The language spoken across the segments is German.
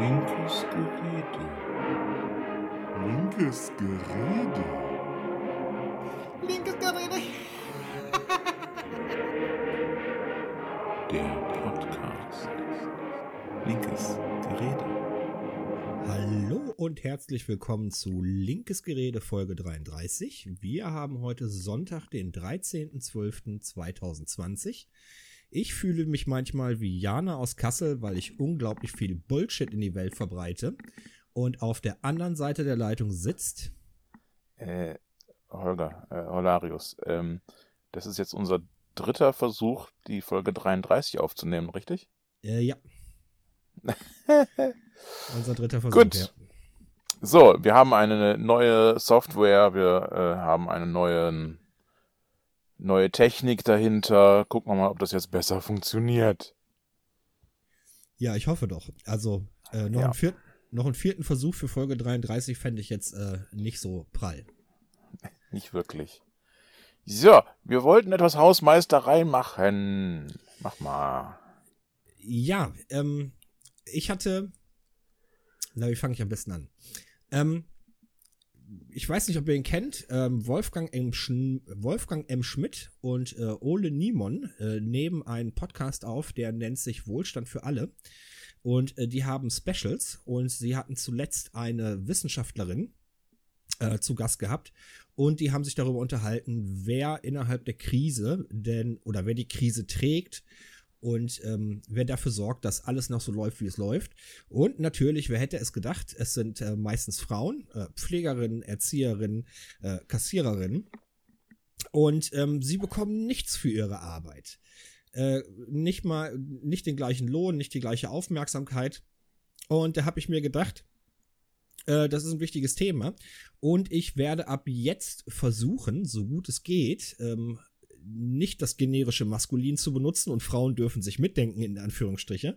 Linkes Gerede. Linkes Gerede. Linkes Gerede. Der Podcast. Linkes Gerede. Hallo und herzlich willkommen zu Linkes Gerede Folge 33. Wir haben heute Sonntag, den 13.12.2020. Ich fühle mich manchmal wie Jana aus Kassel, weil ich unglaublich viel Bullshit in die Welt verbreite. Und auf der anderen Seite der Leitung sitzt. Äh, Holger, äh, Holarius, ähm, das ist jetzt unser dritter Versuch, die Folge 33 aufzunehmen, richtig? Äh, ja. Unser dritter Versuch. Gut. Ja. So, wir haben eine neue Software, wir äh, haben eine neue, neue Technik dahinter. Gucken wir mal, ob das jetzt besser funktioniert. ja, ich hoffe doch. Also, äh, noch, Ja. einen vierten, noch einen vierten Versuch für Folge 33 fände ich jetzt äh, nicht so prall. Nicht wirklich. So, wir wollten etwas Hausmeisterei machen. Mach mal. Ja, ähm, ich hatte. Na, wie fange ich am besten an? Ähm, ich weiß nicht, ob ihr ihn kennt. Ähm, Wolfgang, M. Wolfgang M. Schmidt und äh, Ole Niemon äh, nehmen einen Podcast auf, der nennt sich Wohlstand für alle. Und äh, die haben Specials und sie hatten zuletzt eine Wissenschaftlerin äh, zu Gast gehabt und die haben sich darüber unterhalten, wer innerhalb der Krise denn oder wer die Krise trägt und ähm, wer dafür sorgt, dass alles noch so läuft, wie es läuft. Und natürlich, wer hätte es gedacht, es sind äh, meistens Frauen, äh, Pflegerinnen, Erzieherinnen, äh, Kassiererinnen. Und ähm, sie bekommen nichts für ihre Arbeit. Äh, nicht mal, nicht den gleichen Lohn, nicht die gleiche Aufmerksamkeit. Und da habe ich mir gedacht, äh, das ist ein wichtiges Thema. Und ich werde ab jetzt versuchen, so gut es geht, ähm, nicht das generische Maskulin zu benutzen und Frauen dürfen sich mitdenken, in Anführungsstriche,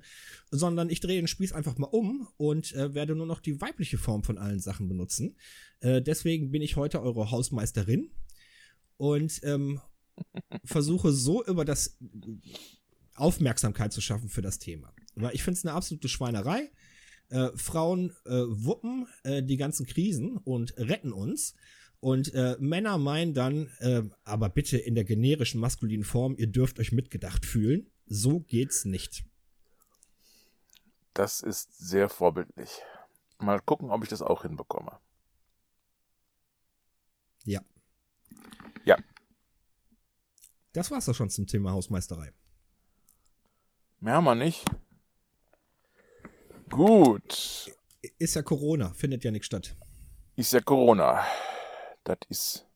sondern ich drehe den Spieß einfach mal um und äh, werde nur noch die weibliche Form von allen Sachen benutzen. Äh, deswegen bin ich heute eure Hausmeisterin und ähm, versuche so über das Aufmerksamkeit zu schaffen für das Thema. Weil ich finde es eine absolute Schweinerei. Äh, Frauen äh, wuppen äh, die ganzen Krisen und retten uns. Und äh, Männer meinen dann, äh, aber bitte in der generischen maskulinen Form, ihr dürft euch mitgedacht fühlen. So geht's nicht. Das ist sehr vorbildlich. Mal gucken, ob ich das auch hinbekomme. Ja. Ja. Das war's doch schon zum Thema Hausmeisterei. Mehr haben wir nicht. Gut. Ist ja Corona, findet ja nichts statt. Ist ja Corona. Das ist.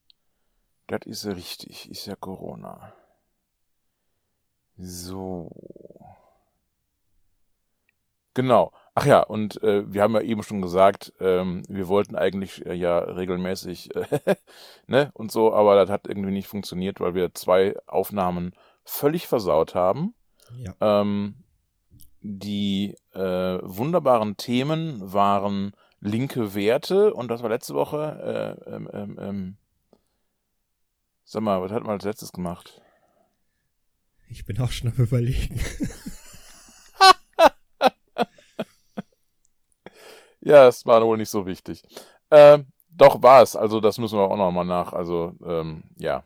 Das ist richtig. Ist ja Corona. So. Genau. Ach ja, und äh, wir haben ja eben schon gesagt, ähm, wir wollten eigentlich äh, ja regelmäßig, äh, ne, und so, aber das hat irgendwie nicht funktioniert, weil wir zwei Aufnahmen völlig versaut haben. Ja. Ähm, die äh, wunderbaren Themen waren linke Werte und das war letzte Woche. Äh, ähm, ähm, ähm, sag mal, was hat man als letztes gemacht? Ich bin auch schon am überlegen. Ja, es war wohl nicht so wichtig. Ähm, doch war es, also das müssen wir auch nochmal nach. Also, ähm, ja.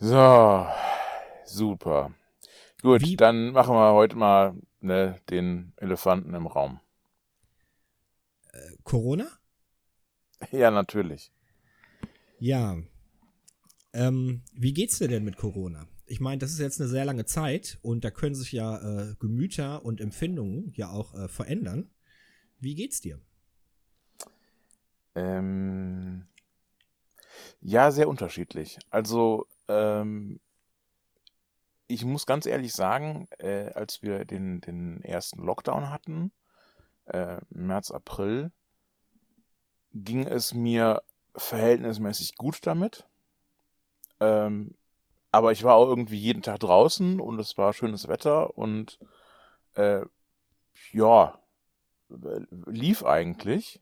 So, super. Gut, Wie- dann machen wir heute mal ne, den Elefanten im Raum. Corona? Ja, natürlich. Ja. Ähm, wie geht's dir denn mit Corona? Ich meine, das ist jetzt eine sehr lange Zeit und da können sich ja äh, Gemüter und Empfindungen ja auch äh, verändern. Wie geht's dir? Ähm, ja, sehr unterschiedlich. Also, ähm, ich muss ganz ehrlich sagen, äh, als wir den, den ersten Lockdown hatten, äh, März, April, ging es mir verhältnismäßig gut damit. Ähm, aber ich war auch irgendwie jeden Tag draußen und es war schönes Wetter und äh, ja, lief eigentlich.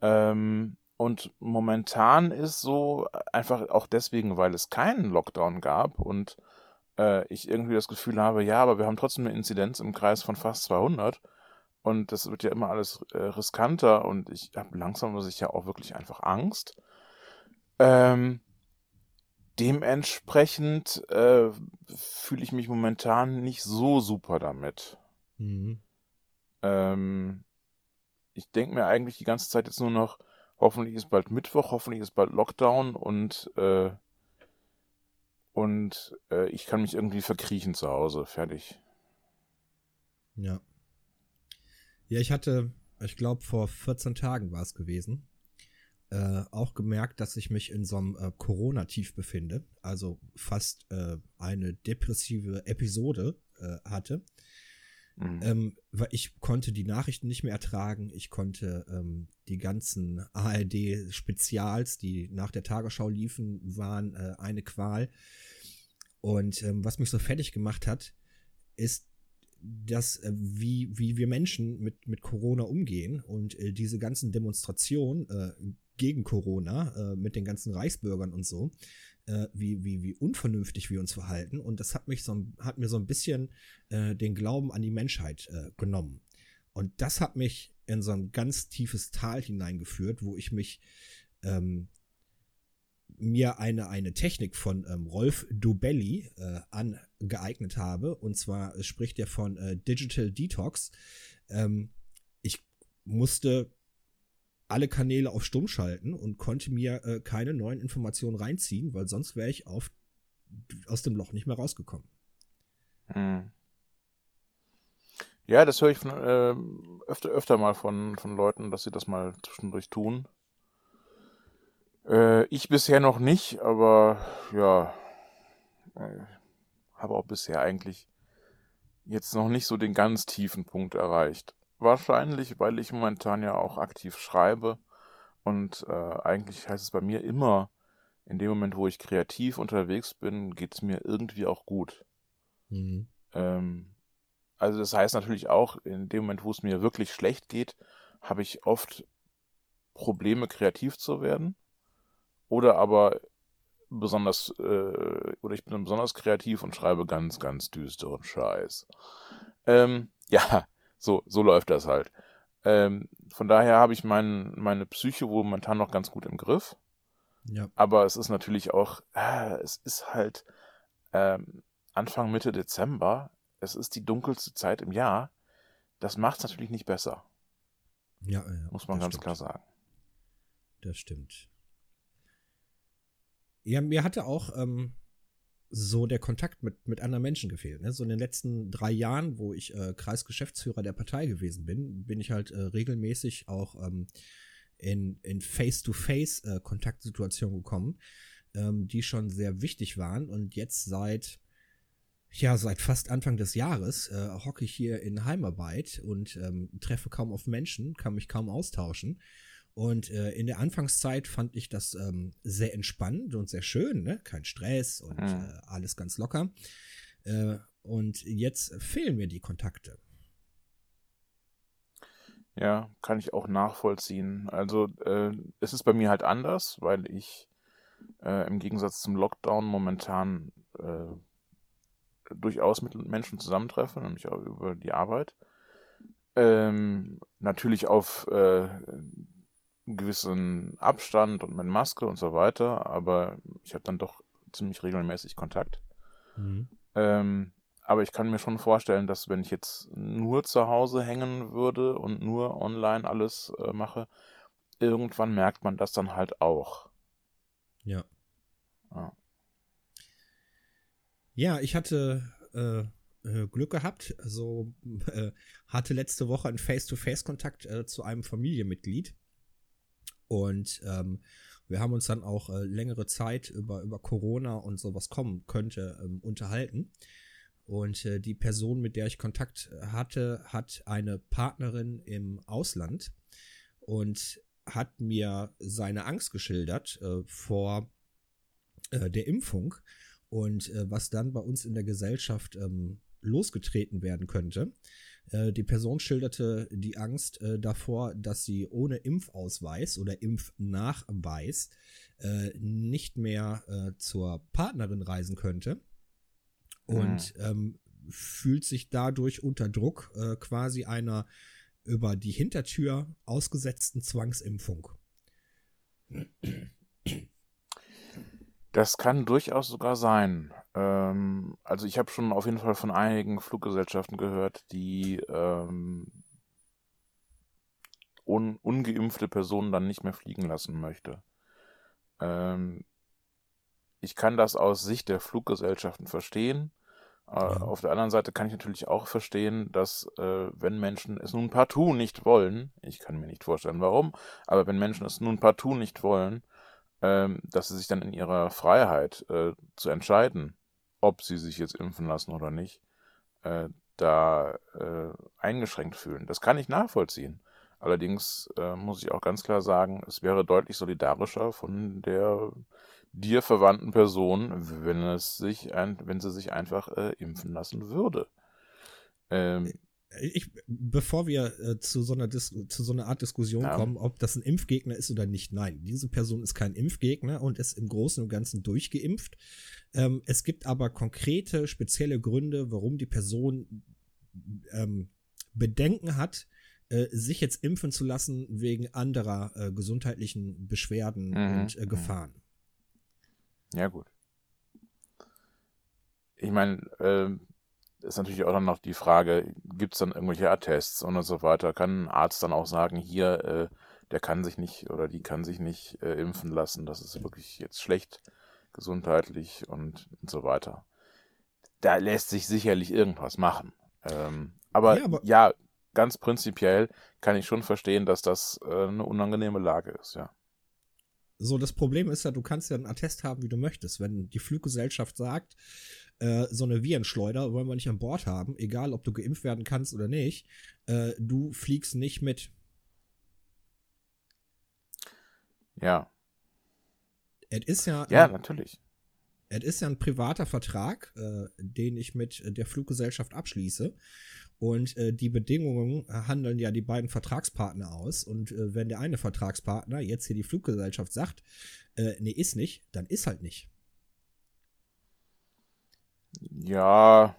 Ähm, und momentan ist so, einfach auch deswegen, weil es keinen Lockdown gab und äh, ich irgendwie das Gefühl habe, ja, aber wir haben trotzdem eine Inzidenz im Kreis von fast 200 und das wird ja immer alles äh, riskanter und ich habe langsam muss ich ja auch wirklich einfach Angst. Ähm, dementsprechend äh, fühle ich mich momentan nicht so super damit. Mhm. Ähm, ich denke mir eigentlich die ganze Zeit jetzt nur noch, hoffentlich ist bald Mittwoch, hoffentlich ist bald Lockdown und äh, und äh, ich kann mich irgendwie verkriechen zu Hause. Fertig. Ja. Ja, ich hatte, ich glaube, vor 14 Tagen war es gewesen, äh, auch gemerkt, dass ich mich in so einem äh, Corona-Tief befinde. Also fast äh, eine depressive Episode äh, hatte. Mhm. Ähm, weil ich konnte die Nachrichten nicht mehr ertragen. Ich konnte ähm, die ganzen ARD-Spezials, die nach der Tagesschau liefen, waren äh, eine Qual. Und ähm, was mich so fertig gemacht hat, ist, dass äh, wie, wie wir Menschen mit, mit Corona umgehen und äh, diese ganzen Demonstrationen äh, gegen Corona äh, mit den ganzen Reichsbürgern und so, äh, wie, wie, wie unvernünftig wir uns verhalten. Und das hat mich so, hat mir so ein bisschen äh, den Glauben an die Menschheit äh, genommen. Und das hat mich in so ein ganz tiefes Tal hineingeführt, wo ich mich ähm, mir eine, eine Technik von ähm, Rolf Dubelli äh, angeeignet habe. Und zwar spricht er von äh, Digital Detox. Ähm, ich musste alle Kanäle auf Stumm schalten und konnte mir äh, keine neuen Informationen reinziehen, weil sonst wäre ich auf, aus dem Loch nicht mehr rausgekommen. Hm. Ja, das höre ich von, äh, öfter, öfter mal von, von Leuten, dass sie das mal zwischendurch tun. Äh, ich bisher noch nicht, aber ja, äh, habe auch bisher eigentlich jetzt noch nicht so den ganz tiefen Punkt erreicht. Wahrscheinlich, weil ich momentan ja auch aktiv schreibe und äh, eigentlich heißt es bei mir immer, in dem Moment, wo ich kreativ unterwegs bin, geht es mir irgendwie auch gut. Mhm. Ähm, also das heißt natürlich auch, in dem Moment, wo es mir wirklich schlecht geht, habe ich oft Probleme, kreativ zu werden. Oder aber besonders, äh, oder ich bin besonders kreativ und schreibe ganz, ganz düsteren Scheiß. Ähm, ja, so, so läuft das halt. Ähm, von daher habe ich mein, meine Psyche wohl momentan noch ganz gut im Griff. Ja. Aber es ist natürlich auch, äh, es ist halt ähm, Anfang, Mitte Dezember. Es ist die dunkelste Zeit im Jahr. Das macht es natürlich nicht besser. Ja, ja, Muss man ganz stimmt. klar sagen. Das stimmt. Ja, mir hatte auch ähm, so der Kontakt mit, mit anderen Menschen gefehlt. Ne? So in den letzten drei Jahren, wo ich äh, Kreisgeschäftsführer der Partei gewesen bin, bin ich halt äh, regelmäßig auch ähm, in, in Face-to-Face-Kontaktsituationen gekommen, ähm, die schon sehr wichtig waren. Und jetzt seit, ja, seit fast Anfang des Jahres äh, hocke ich hier in Heimarbeit und ähm, treffe kaum auf Menschen, kann mich kaum austauschen. Und äh, in der Anfangszeit fand ich das ähm, sehr entspannend und sehr schön, ne? Kein Stress und Mhm. äh, alles ganz locker. Äh, und jetzt fehlen mir die Kontakte. Ja, kann ich auch nachvollziehen. Also äh, es ist bei mir halt anders, weil ich äh, im Gegensatz zum Lockdown momentan äh, durchaus mit Menschen zusammentreffe, nämlich auch über die Arbeit. Ähm, natürlich auf gewissen Abstand und mit Maske und so weiter, aber ich habe dann doch ziemlich regelmäßig Kontakt. Ähm, aber ich kann mir schon vorstellen, dass wenn ich jetzt nur zu Hause hängen würde und nur online alles äh, mache, irgendwann merkt man das dann halt auch. Ja. Ja. Ja, ich hatte äh, äh, Glück gehabt. Also äh, hatte letzte Woche einen Face-to-Face-Kontakt äh, zu einem Familienmitglied. Und ähm, wir haben uns dann auch äh, längere Zeit über, über Corona und so was kommen könnte ähm, unterhalten. Und äh, die Person, mit der ich Kontakt hatte, hat eine Partnerin im Ausland und hat mir seine Angst geschildert äh, vor äh, der Impfung und äh, was dann bei uns in der Gesellschaft ähm, losgetreten werden könnte. Äh, die Person schilderte die Angst äh, davor, dass sie ohne Impfausweis oder Impfnachweis äh, nicht mehr äh, zur Partnerin reisen könnte und ähm, fühlt sich dadurch unter Druck quasi einer über die Hintertür ausgesetzten Zwangsimpfung. Das kann durchaus sogar sein. Ähm, also ich habe schon auf jeden Fall von einigen Fluggesellschaften gehört, die ähm, un ungeimpfte Personen dann nicht mehr fliegen lassen möchte. Ähm, ich kann das aus Sicht der Fluggesellschaften verstehen. Äh, Ja. Auf der anderen Seite kann ich natürlich auch verstehen, dass äh, wenn Menschen es nun partout nicht wollen, ich kann mir nicht vorstellen warum, aber wenn Menschen es nun partout nicht wollen, ähm, dass sie sich dann in ihrer Freiheit äh, zu entscheiden, ob sie sich jetzt impfen lassen oder nicht, äh, da äh, eingeschränkt fühlen. Das kann ich nachvollziehen. Allerdings äh, muss ich auch ganz klar sagen, es wäre deutlich solidarischer von der dir verwandten Person, wenn es sich ein, wenn sie sich einfach äh, impfen lassen würde. Ähm, Ich, bevor wir äh, zu, so einer Dis zu so einer Art Diskussion Ja. kommen, ob das ein Impfgegner ist oder nicht, nein, diese Person ist kein Impfgegner und ist im Großen und Ganzen durchgeimpft. Ähm, es gibt aber konkrete, spezielle Gründe, warum die Person ähm, Bedenken hat, äh, sich jetzt impfen zu lassen wegen anderer äh, gesundheitlichen Beschwerden Mhm, und äh, mhm. Gefahren. Ja, gut. Ich meine, ähm, ist natürlich auch dann noch die Frage, gibt es dann irgendwelche Attests und so weiter? Kann ein Arzt dann auch sagen, hier, äh, der kann sich nicht oder die kann sich nicht äh, impfen lassen, das ist wirklich jetzt schlecht gesundheitlich und, und so weiter. Da lässt sich sicherlich irgendwas machen. Ähm, aber, Ja, aber- ja, ganz prinzipiell kann ich schon verstehen, dass das äh, eine unangenehme Lage ist, ja. So, das Problem ist ja, du kannst ja einen Attest haben, wie du möchtest. Wenn die Fluggesellschaft sagt, äh, so eine Virenschleuder wollen wir nicht an Bord haben, egal ob du geimpft werden kannst oder nicht, äh, du fliegst nicht mit. Ja, Es ist ja, ja, natürlich. es ist ja ein privater Vertrag, äh, den ich mit der Fluggesellschaft abschließe. Und äh, die Bedingungen handeln ja die beiden Vertragspartner aus. Und äh, wenn der eine Vertragspartner jetzt hier die Fluggesellschaft sagt, äh, nee, ist nicht, dann ist halt nicht. Ja.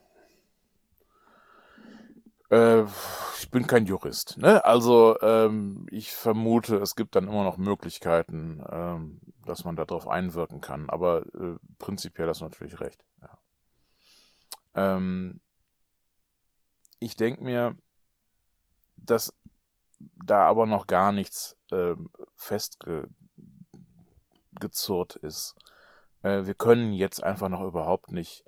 Äh, ich bin kein Jurist, ne? Also ähm, ich vermute, es gibt dann immer noch Möglichkeiten, ähm, dass man darauf einwirken kann. Aber äh, prinzipiell hast du natürlich recht. Ja. Ähm, ich denke mir, dass da aber noch gar nichts ähm, festgezurrt ist. Äh, wir können jetzt einfach noch überhaupt nicht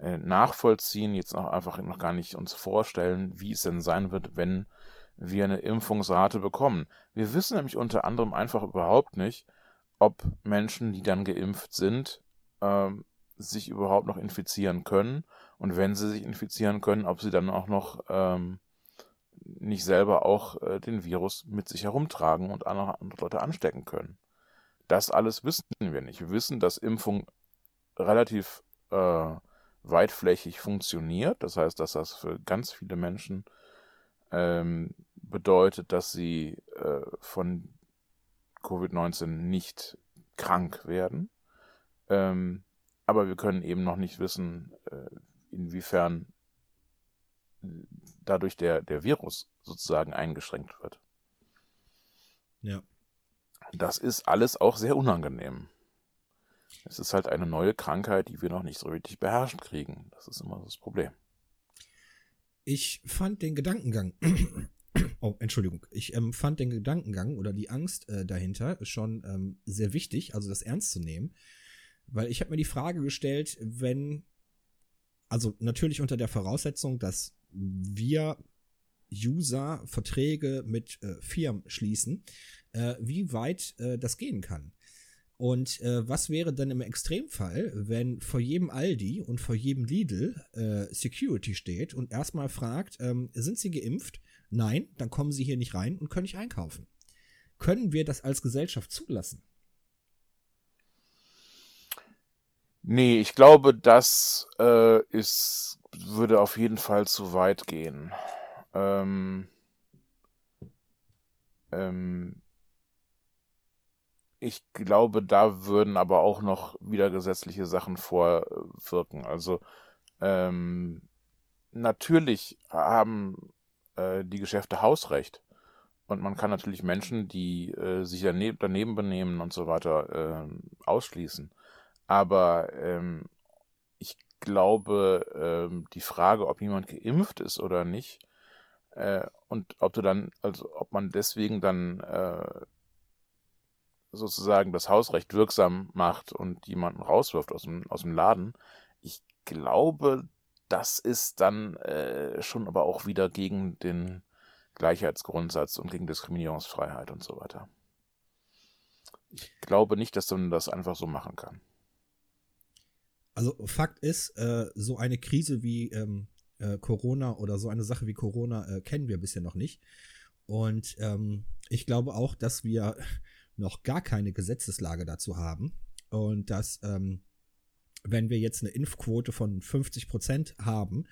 äh, nachvollziehen, jetzt noch einfach noch gar nicht uns vorstellen, wie es denn sein wird, wenn wir eine Impfungsrate bekommen. Wir wissen nämlich unter anderem einfach überhaupt nicht, ob Menschen, die dann geimpft sind, ähm, sich überhaupt noch infizieren können und wenn sie sich infizieren können, ob sie dann auch noch ähm, nicht selber auch äh, den Virus mit sich herumtragen und andere, andere Leute anstecken können. Das alles wissen wir nicht. Wir wissen, dass Impfung relativ äh, weitflächig funktioniert. Das heißt, dass das für ganz viele Menschen ähm, bedeutet, dass sie äh, von Covid-19 nicht krank werden. Ähm, aber wir können eben noch nicht wissen, äh, inwiefern dadurch der, der Virus sozusagen eingeschränkt wird. Ja. Das ist alles auch sehr unangenehm. Es ist halt eine neue Krankheit, die wir noch nicht so richtig beherrscht kriegen. Das ist immer das Problem. Ich fand den Gedankengang, oh, Entschuldigung, ich ähm, fand den Gedankengang oder die Angst äh, dahinter schon ähm, sehr wichtig, also das ernst zu nehmen, weil ich habe mir die Frage gestellt, wenn, also natürlich unter der Voraussetzung, dass wir User Verträge mit äh, Firmen schließen, äh, wie weit äh, das gehen kann. Und äh, was wäre denn im Extremfall, wenn vor jedem Aldi und vor jedem Lidl äh, Security steht und erstmal fragt, ähm, sind Sie geimpft? Nein, dann kommen Sie hier nicht rein und können nicht einkaufen. Können wir das als Gesellschaft zulassen? Nee, ich glaube, das äh, ist, würde auf jeden Fall zu weit gehen. Ähm, ähm, ich glaube, da würden aber auch noch wieder gesetzliche Sachen vorwirken. Also ähm, natürlich haben äh, die Geschäfte Hausrecht. Und man kann natürlich Menschen, die äh, sich daneben, daneben benehmen und so weiter, äh, ausschließen. Aber ähm, ich glaube, ähm, die Frage, ob jemand geimpft ist oder nicht, äh, und ob du dann, also ob man deswegen dann äh, sozusagen das Hausrecht wirksam macht und jemanden rauswirft aus dem, aus dem Laden, ich glaube, das ist dann äh, schon aber auch wieder gegen den Gleichheitsgrundsatz und gegen Diskriminierungsfreiheit und so weiter. Ich glaube nicht, dass man das einfach so machen kann. Also Fakt ist, äh, so eine Krise wie ähm, äh, Corona oder so eine Sache wie Corona äh, kennen wir bisher noch nicht. Und ähm, ich glaube auch, dass wir noch gar keine Gesetzeslage dazu haben und dass ähm, wenn wir jetzt eine Impfquote von 50 Prozent haben,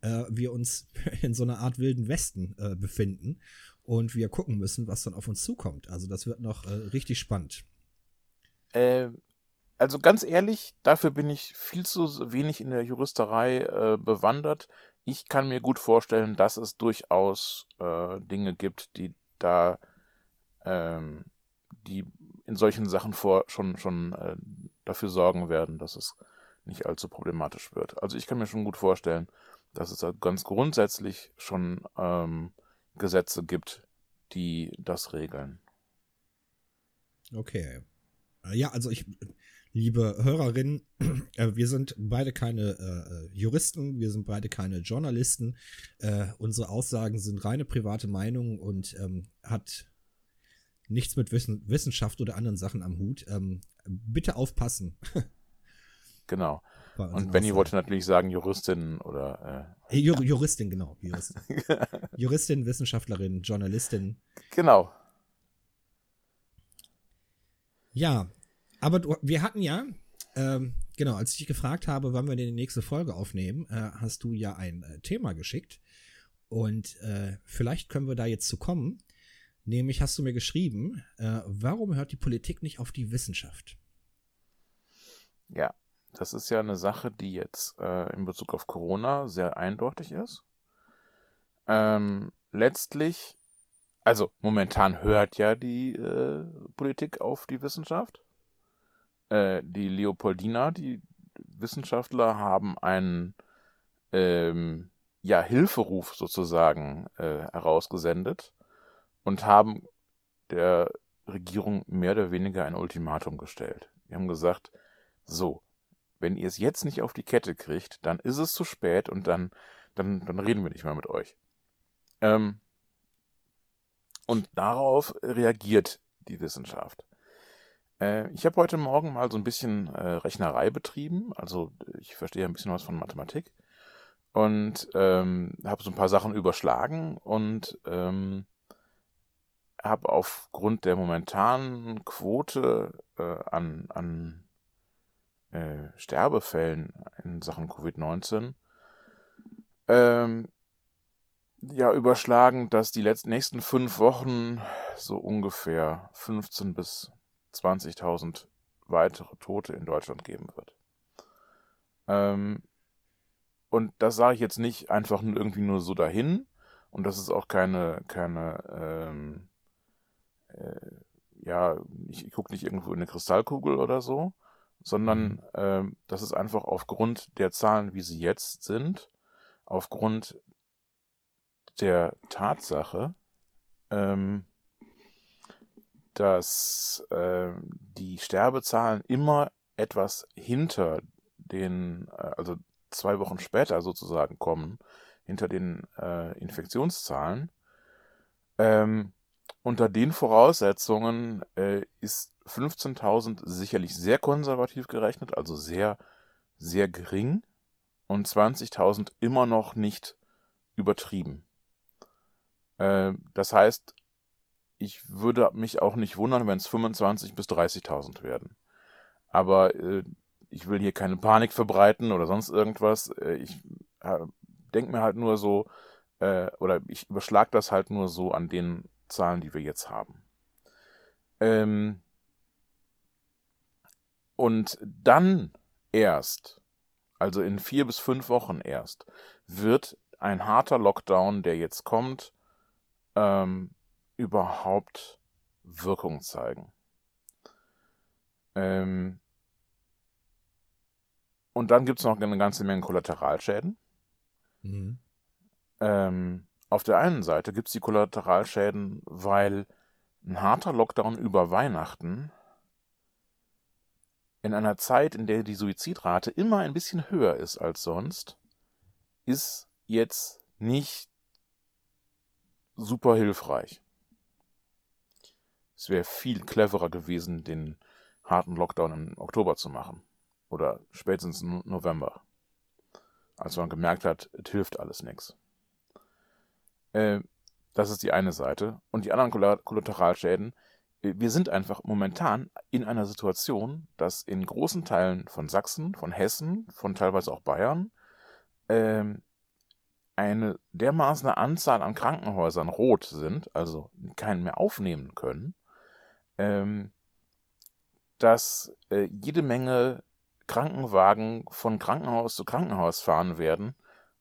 äh, wir uns in so einer Art wilden Westen äh, befinden und wir gucken müssen, was dann auf uns zukommt. Also das wird noch äh, richtig spannend. Äh, also ganz ehrlich, dafür bin ich viel zu wenig in der Juristerei äh, bewandert. Ich kann mir gut vorstellen, dass es durchaus äh, Dinge gibt, die da, ähm, die in solchen Sachen vor schon schon dafür sorgen werden, dass es nicht allzu problematisch wird. Also ich kann mir schon gut vorstellen, dass es ganz grundsätzlich schon ähm, Gesetze gibt, die das regeln. Okay. Äh, ja, also ich, liebe Hörerinnen, äh, wir sind beide keine äh, Juristen, wir sind beide keine Journalisten. Äh, unsere Aussagen sind reine private Meinungen und ähm, hat nichts mit Wissen, Wissenschaft oder anderen Sachen am Hut. Ähm, bitte aufpassen. genau. Und Benny wollte natürlich sagen Juristin oder. Äh, äh Jur Juristin, genau. Juristin. Juristin, Wissenschaftlerin, Journalistin. Genau. Ja, aber du, wir hatten ja, ähm, genau, als ich dich gefragt habe, wann wir denn die nächste Folge aufnehmen, äh, hast du ja ein äh, Thema geschickt. Und äh, vielleicht können wir da jetzt zu kommen. Nämlich hast du mir geschrieben, äh, warum hört die Politik nicht auf die Wissenschaft? Ja, das ist ja eine Sache, die jetzt äh, in Bezug auf Corona sehr eindeutig ist. Ähm, letztlich, also momentan hört ja die äh, Politik auf die Wissenschaft. Äh, die Leopoldina, die Wissenschaftler haben einen ähm, ja, Hilferuf sozusagen äh, herausgesendet und haben der Regierung mehr oder weniger ein Ultimatum gestellt. Die haben gesagt, so, wenn ihr es jetzt nicht auf die Kette kriegt, dann ist es zu spät und dann, dann, dann reden wir nicht mehr mit euch. Ähm, und darauf reagiert die Wissenschaft. Äh, ich habe heute Morgen mal so ein bisschen äh, Rechnerei betrieben, also ich verstehe ein bisschen was von Mathematik und ähm, habe so ein paar Sachen überschlagen und ähm, habe aufgrund der momentanen Quote äh, an, an äh, Sterbefällen in Sachen Covid-19 ähm, ja überschlagen, dass die letzten nächsten fünf Wochen so ungefähr 15 bis 20.000 weitere Tote in Deutschland geben wird. Ähm, und das sage ich jetzt nicht einfach irgendwie nur so dahin. Und das ist auch keine, keine, ähm, äh, ja, ich, ich gucke nicht irgendwo in eine Kristallkugel oder so, sondern ähm, das ist einfach aufgrund der Zahlen, wie sie jetzt sind, aufgrund der Tatsache, ähm, dass äh, die Sterbezahlen immer etwas hinter den, äh, also zwei Wochen später sozusagen kommen, hinter den äh, Infektionszahlen. Ähm, unter den Voraussetzungen äh, ist 15.000 sicherlich sehr konservativ gerechnet, also sehr, sehr gering und 20.000 immer noch nicht übertrieben. Äh, das heißt, ich würde mich auch nicht wundern, wenn es 25.000 bis 30.000 werden. Aber äh, ich will hier keine Panik verbreiten oder sonst irgendwas. Äh, ich äh, denke mir halt nur so, äh, oder ich überschlag das halt nur so an den Zahlen, die wir jetzt haben. Ähm, und dann erst, also in vier bis fünf Wochen erst, wird ein harter Lockdown, der jetzt kommt, ähm, überhaupt Wirkung zeigen. Ähm, und dann gibt es noch eine ganze Menge Kollateralschäden. Mhm. Ähm, auf der einen Seite gibt es die Kollateralschäden, weil ein harter Lockdown über Weihnachten in einer Zeit, in der die Suizidrate immer ein bisschen höher ist als sonst, ist jetzt nicht super hilfreich. Es wäre viel cleverer gewesen, den harten Lockdown im Oktober zu machen. Oder spätestens im November. Als man gemerkt hat, es hilft alles nichts. Äh, das ist die eine Seite. Und die anderen Kollateralschäden, äh, wir sind einfach momentan in einer Situation, dass in großen Teilen von Sachsen, von Hessen, von teilweise auch Bayern, ähm, eine dermaßen Anzahl an Krankenhäusern rot sind, also keinen mehr aufnehmen können, ähm, dass äh, jede Menge Krankenwagen von Krankenhaus zu Krankenhaus fahren werden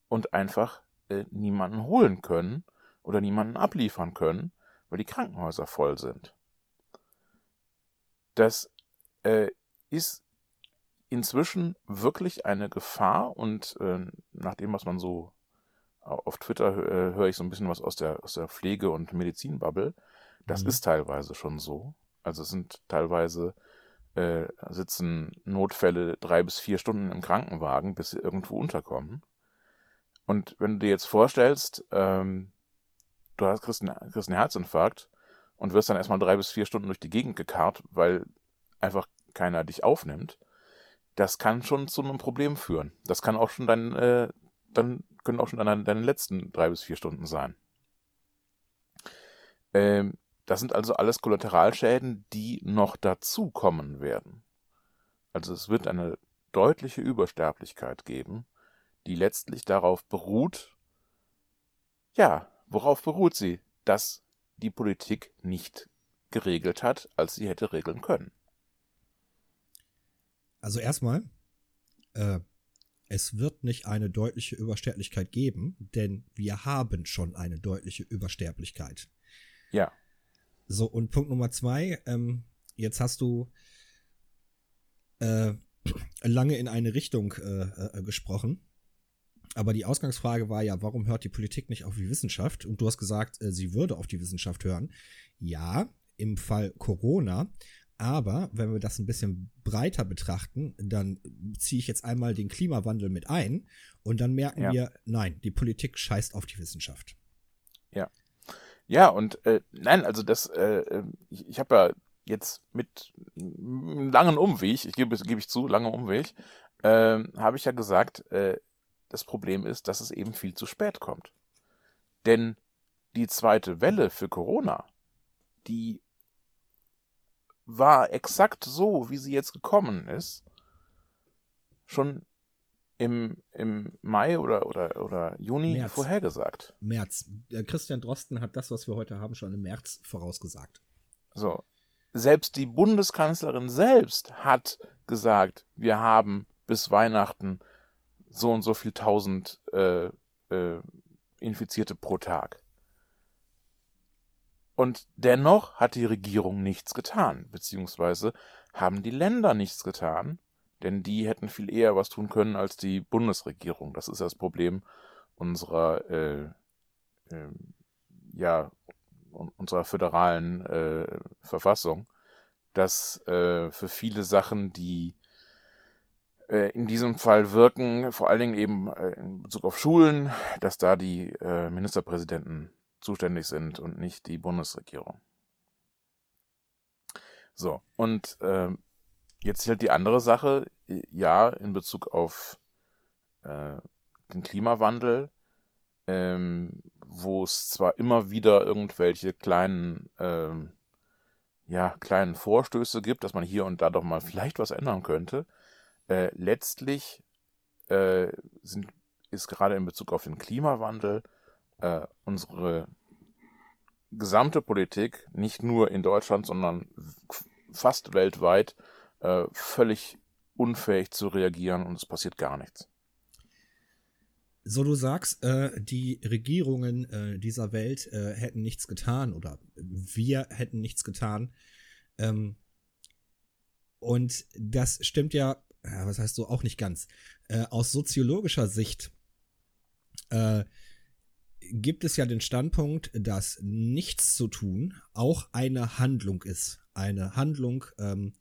und einfach äh, niemanden holen können oder niemanden abliefern können, weil die Krankenhäuser voll sind. Das äh, ist inzwischen wirklich eine Gefahr und äh, nach dem, was man so auf Twitter äh, höre ich so ein bisschen was aus der, aus der Pflege- und Medizinbubble. Das mhm. ist teilweise schon so. Also es sind teilweise äh, sitzen Notfälle drei bis vier Stunden im Krankenwagen, bis sie irgendwo unterkommen. Und wenn du dir jetzt vorstellst, ähm, du hast, kriegst, einen, kriegst einen Herzinfarkt und wirst dann erstmal drei bis vier Stunden durch die Gegend gekarrt, weil einfach keiner dich aufnimmt, das kann schon zu einem Problem führen. Das kann auch schon dein, äh, dann können auch schon deine, deine letzten drei bis vier Stunden sein. Ähm, das sind also alles Kollateralschäden, die noch dazukommen werden. Also es wird eine deutliche Übersterblichkeit geben, die letztlich darauf beruht, ja, worauf beruht sie? Dass die Politik nicht geregelt hat, als sie hätte regeln können. Also erstmal, äh, es wird nicht eine deutliche Übersterblichkeit geben, denn wir haben schon eine deutliche Übersterblichkeit. Ja. So, und Punkt Nummer zwei, ähm, jetzt hast du äh, lange in eine Richtung äh, äh, gesprochen. Aber die Ausgangsfrage war ja, warum hört die Politik nicht auf die Wissenschaft? Und du hast gesagt, äh, sie würde auf die Wissenschaft hören. Ja, im Fall Corona. Aber wenn wir das ein bisschen breiter betrachten, dann ziehe ich jetzt einmal den Klimawandel mit ein und dann merken ja. wir, nein, die Politik scheißt auf die Wissenschaft. Ja. Ja, und äh, nein, also das, äh, ich, ich habe ja jetzt mit einem langen Umweg, ich gebe gebe ich zu, langer Umweg, äh, habe ich ja gesagt, äh, das Problem ist, dass es eben viel zu spät kommt. Denn die zweite Welle für Corona, die war exakt so, wie sie jetzt gekommen ist, schon im, im Mai oder, oder, oder Juni März. vorhergesagt. März. Christian Drosten hat das, was wir heute haben, schon im März vorausgesagt. So. Selbst die Bundeskanzlerin selbst hat gesagt, wir haben bis Weihnachten so und so viel tausend äh, äh, Infizierte pro Tag. Und dennoch hat die Regierung nichts getan, beziehungsweise haben die Länder nichts getan, denn die hätten viel eher was tun können als die Bundesregierung. Das ist das Problem unserer, äh, äh, ja, unserer föderalen äh, Verfassung, dass äh, für viele Sachen, die in diesem Fall wirken, vor allen Dingen eben äh, in Bezug auf Schulen, dass da die Ministerpräsidenten zuständig sind und nicht die Bundesregierung. So, und äh, jetzt halt die andere Sache, ja, in Bezug auf äh, den Klimawandel, ähm, wo es zwar immer wieder irgendwelche kleinen, ähm, ja, kleinen Vorstöße gibt, dass man hier und da doch mal vielleicht was ändern könnte, äh, letztlich äh, sind, ist gerade in Bezug auf den Klimawandel äh, unsere gesamte Politik, nicht nur in Deutschland, sondern fast weltweit, äh, völlig unfähig zu reagieren und es passiert gar nichts. So du sagst, äh, die Regierungen äh, dieser Welt äh, hätten nichts getan oder wir hätten nichts getan. Ähm, und das stimmt ja, ja, was heißt so, auch nicht ganz. Äh, aus soziologischer Sicht äh, gibt es ja den Standpunkt, dass nichts zu tun auch eine Handlung ist. Eine Handlung, ähm,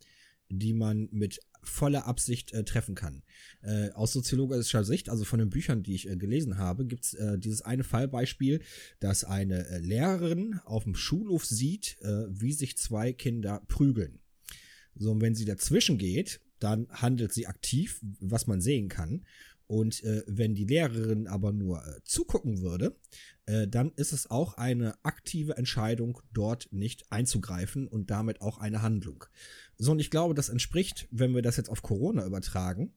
die man mit voller Absicht äh, treffen kann. Äh, aus soziologischer Sicht, also von den Büchern, die ich äh, gelesen habe, gibt es äh, dieses eine Fallbeispiel, dass eine äh, Lehrerin auf dem Schulhof sieht, äh, wie sich zwei Kinder prügeln. So, und wenn sie dazwischen geht, dann handelt sie aktiv, was man sehen kann. Und äh, wenn die Lehrerin aber nur äh, zugucken würde, äh, dann ist es auch eine aktive Entscheidung, dort nicht einzugreifen und damit auch eine Handlung. So, und ich glaube, das entspricht, wenn wir das jetzt auf Corona übertragen,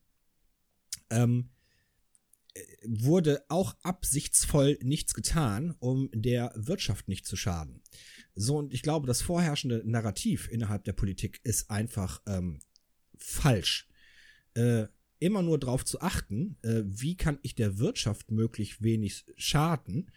ähm, äh, wurde auch absichtsvoll nichts getan, um der Wirtschaft nicht zu schaden. So, und ich glaube, das vorherrschende Narrativ innerhalb der Politik ist einfach ähm, falsch. Äh, immer nur darauf zu achten, äh, wie kann ich der Wirtschaft möglichst wenig schaden,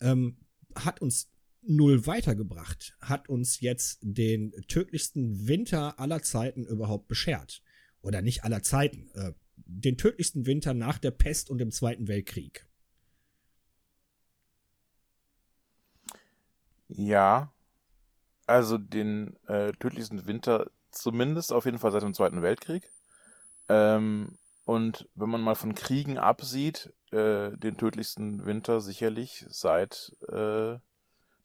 ähm, hat uns null weitergebracht, hat uns jetzt den tödlichsten Winter aller Zeiten überhaupt beschert. Oder nicht aller Zeiten, äh, den tödlichsten Winter nach der Pest und dem Zweiten Weltkrieg. Ja, also den äh, tödlichsten Winter zumindest auf jeden Fall seit dem Zweiten Weltkrieg. Ähm, und wenn man mal von Kriegen absieht, äh, den tödlichsten Winter sicherlich seit äh,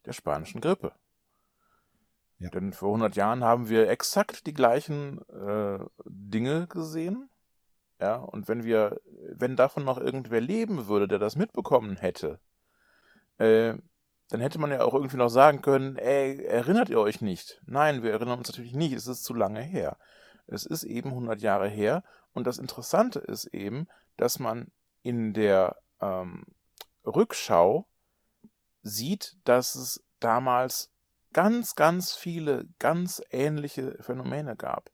der spanischen Grippe. Ja. Denn vor 100 Jahren haben wir exakt die gleichen äh, Dinge gesehen. Ja, und wenn wir, wenn davon noch irgendwer leben würde, der das mitbekommen hätte, äh, dann hätte man ja auch irgendwie noch sagen können, ey, erinnert ihr euch nicht? Nein, wir erinnern uns natürlich nicht, es ist zu lange her. Es ist eben 100 Jahre her und das Interessante ist eben, dass man in der ähm, Rückschau sieht, dass es damals ganz, ganz viele ganz ähnliche Phänomene gab.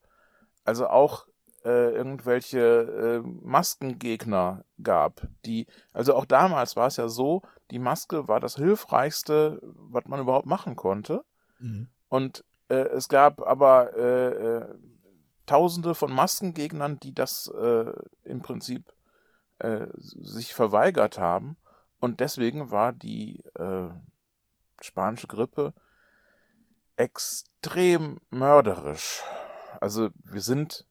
Also auch äh, irgendwelche äh, Maskengegner gab, die, also auch damals war es ja so, die Maske war das Hilfreichste, was man überhaupt machen konnte. Mhm. Und äh, es gab aber äh, äh, Tausende von Maskengegnern, die das äh, im Prinzip äh, sich verweigert haben. Und deswegen war die äh, spanische Grippe extrem mörderisch. Also wir sind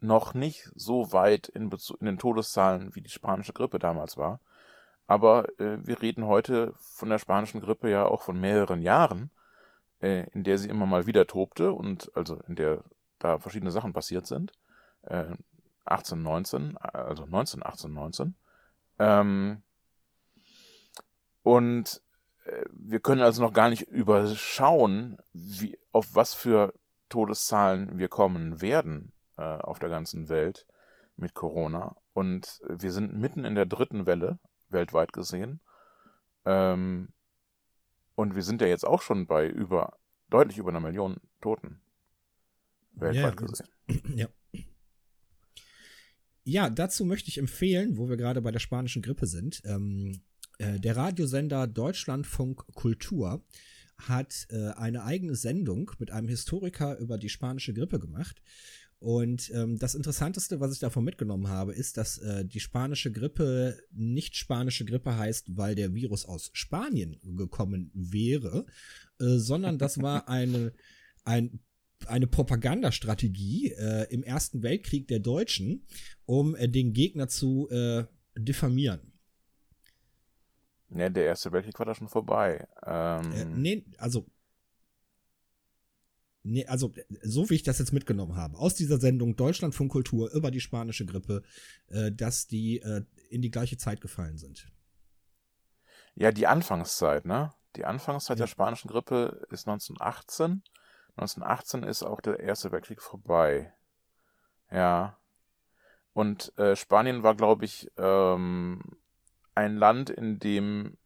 noch nicht so weit in, in den Todeszahlen, wie die spanische Grippe damals war. Aber äh, wir reden heute von der spanischen Grippe ja auch von mehreren Jahren, äh, in der sie immer mal wieder tobte und also in der da verschiedene Sachen passiert sind. Äh, 18, 19, also 19, 18, 19. Ähm, und äh, wir können also noch gar nicht überschauen, wie, auf was für Todeszahlen wir kommen werden äh, auf der ganzen Welt mit Corona. Und wir sind mitten in der dritten Welle, weltweit gesehen. Ähm, und wir sind ja jetzt auch schon bei über, deutlich über einer Million Toten weltweit ja, gesehen. Ja. Ja, dazu möchte ich empfehlen, wo wir gerade bei der spanischen Grippe sind. Ähm, äh, der Radiosender Deutschlandfunk Kultur hat äh, eine eigene Sendung mit einem Historiker über die spanische Grippe gemacht. Und ähm, das Interessanteste, was ich davon mitgenommen habe, ist, dass äh, die spanische Grippe nicht spanische Grippe heißt, weil der Virus aus Spanien gekommen wäre, äh, sondern das war eine, ein eine Propagandastrategie äh, im Ersten Weltkrieg der Deutschen, um äh, den Gegner zu äh, diffamieren. Ja, der Erste Weltkrieg war da schon vorbei. Ähm äh, nee, also. Nee, also, so wie ich das jetzt mitgenommen habe, aus dieser Sendung Deutschlandfunk Kultur über die spanische Grippe, äh, dass die äh, in die gleiche Zeit gefallen sind. Ja, die Anfangszeit, ne? Die Anfangszeit ja. der spanischen Grippe ist 1918 1918 ist auch der Erste Weltkrieg vorbei. Ja. Und äh, Spanien war, glaube ich, ähm, ein Land, in dem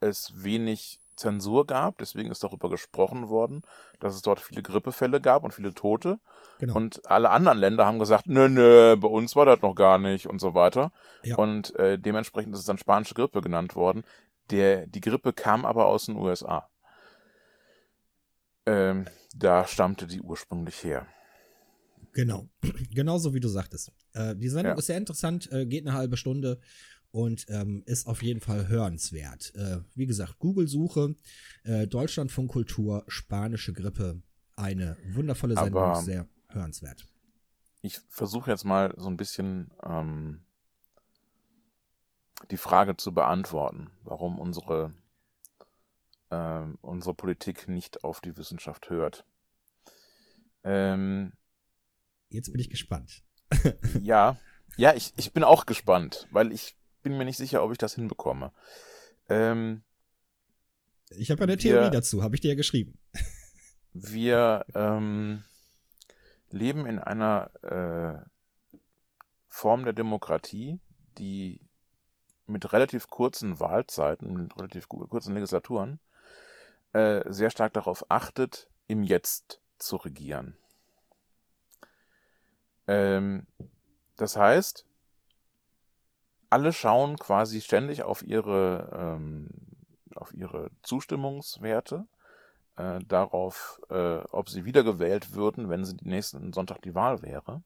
es wenig Zensur gab, deswegen ist darüber gesprochen worden, dass es dort viele Grippefälle gab und viele Tote. Genau. Und alle anderen Länder haben gesagt, nö, nö, bei uns war das noch gar nicht und so weiter. Ja. Und äh, dementsprechend ist es dann spanische Grippe genannt worden. Der, die Grippe kam aber aus den USA. Ähm, da stammte die ursprünglich her. Genau. Genauso wie du sagtest. Äh, die Sendung Ja. ist sehr interessant, äh, geht eine halbe Stunde und ähm, ist auf jeden Fall hörenswert. Äh, wie gesagt, Google-Suche, äh, Deutschlandfunk Kultur, spanische Grippe. Eine wundervolle Sendung, Aber- sehr hörenswert. Ich versuche jetzt mal so ein bisschen ähm, die Frage zu beantworten, warum unsere, ähm, unsere Politik nicht auf die Wissenschaft hört. Ähm, Jetzt bin ich gespannt. ja, ja, ich, ich bin auch gespannt, weil ich bin mir nicht sicher, ob ich das hinbekomme. Ähm, Ich habe eine Theorie Wir- dazu, habe ich dir ja geschrieben. wir ähm, leben in einer äh, Form der Demokratie, die mit relativ kurzen Wahlzeiten, mit relativ ku- kurzen Legislaturen, äh, sehr stark darauf achtet, im Jetzt zu regieren. Ähm, das heißt, alle schauen quasi ständig auf ihre, ähm, auf ihre Zustimmungswerte, äh, darauf, äh, ob sie wiedergewählt würden, wenn sie nächsten Sonntag die Wahl wäre.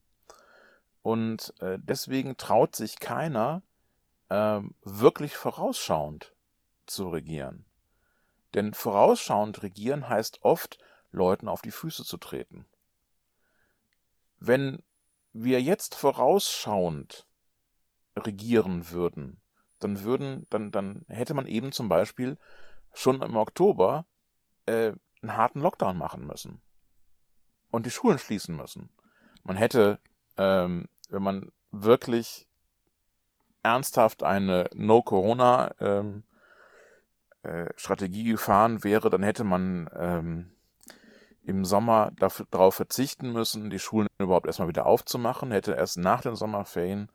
Und äh, deswegen traut sich keiner, ähm, wirklich vorausschauend zu regieren. Denn vorausschauend regieren heißt oft, Leuten auf die Füße zu treten. Wenn wir jetzt vorausschauend regieren würden, dann würden, dann, dann hätte man eben zum Beispiel schon im Oktober äh, einen harten Lockdown machen müssen und die Schulen schließen müssen. Man hätte, ähm, wenn man wirklich ernsthaft eine No-Corona-Strategie äh, Strategie gefahren wäre, dann hätte man ähm, im Sommer darauf verzichten müssen, die Schulen überhaupt erstmal wieder aufzumachen, hätte erst nach den Sommerferien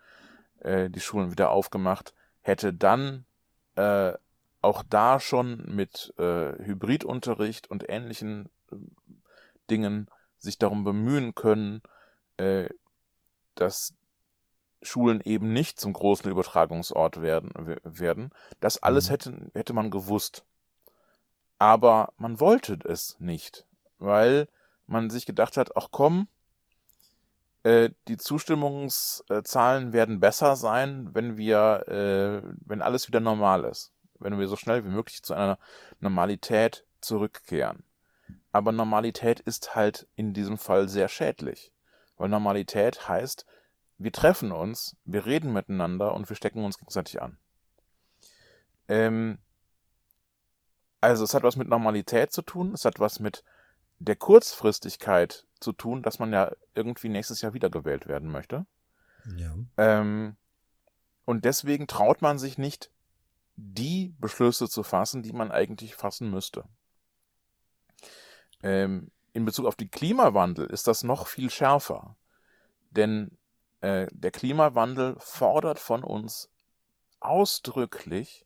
äh, die Schulen wieder aufgemacht, hätte dann äh, auch da schon mit äh, Hybridunterricht und ähnlichen äh, Dingen sich darum bemühen können, äh, dass Schulen eben nicht zum großen Übertragungsort werden. werden. Das alles Mhm. hätte, hätte man gewusst. Aber man wollte es nicht, weil man sich gedacht hat, ach komm, die Zustimmungszahlen werden besser sein, wenn wir, äh, wenn alles wieder normal ist. Wenn wir so schnell wie möglich zu einer Normalität zurückkehren. Aber Normalität ist halt in diesem Fall sehr schädlich. Weil Normalität heißt, wir treffen uns, wir reden miteinander und wir stecken uns gegenseitig an. Ähm, also es hat was mit Normalität zu tun, es hat was mit der Kurzfristigkeit zu tun, dass man ja irgendwie nächstes Jahr wiedergewählt werden möchte. Ja. Ähm, und deswegen traut man sich nicht, die Beschlüsse zu fassen, die man eigentlich fassen müsste. Ähm, in Bezug auf den Klimawandel ist das noch viel schärfer. Denn äh, der Klimawandel fordert von uns ausdrücklich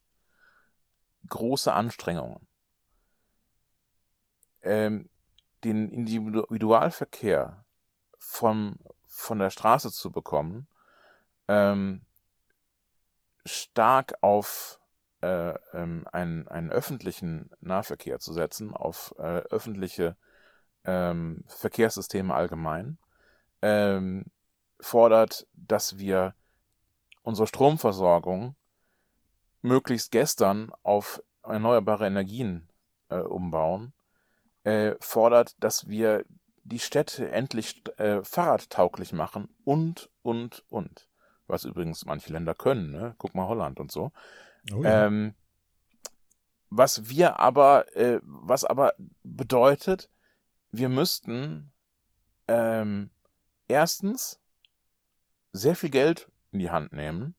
große Anstrengungen. Ähm, den Individualverkehr vom, von der Straße zu bekommen, ähm, stark auf äh, ähm, einen, einen öffentlichen Nahverkehr zu setzen, auf äh, öffentliche ähm, Verkehrssysteme allgemein, ähm, fordert, dass wir unsere Stromversorgung möglichst gestern auf erneuerbare Energien äh, umbauen, äh, fordert, dass wir die Städte endlich äh, fahrradtauglich machen und, und, und. Was übrigens manche Länder können, ne? Guck mal Holland und so. Oh, ja. Ähm, was wir aber, äh, was aber bedeutet, wir müssten ähm, erstens sehr viel Geld in die Hand nehmen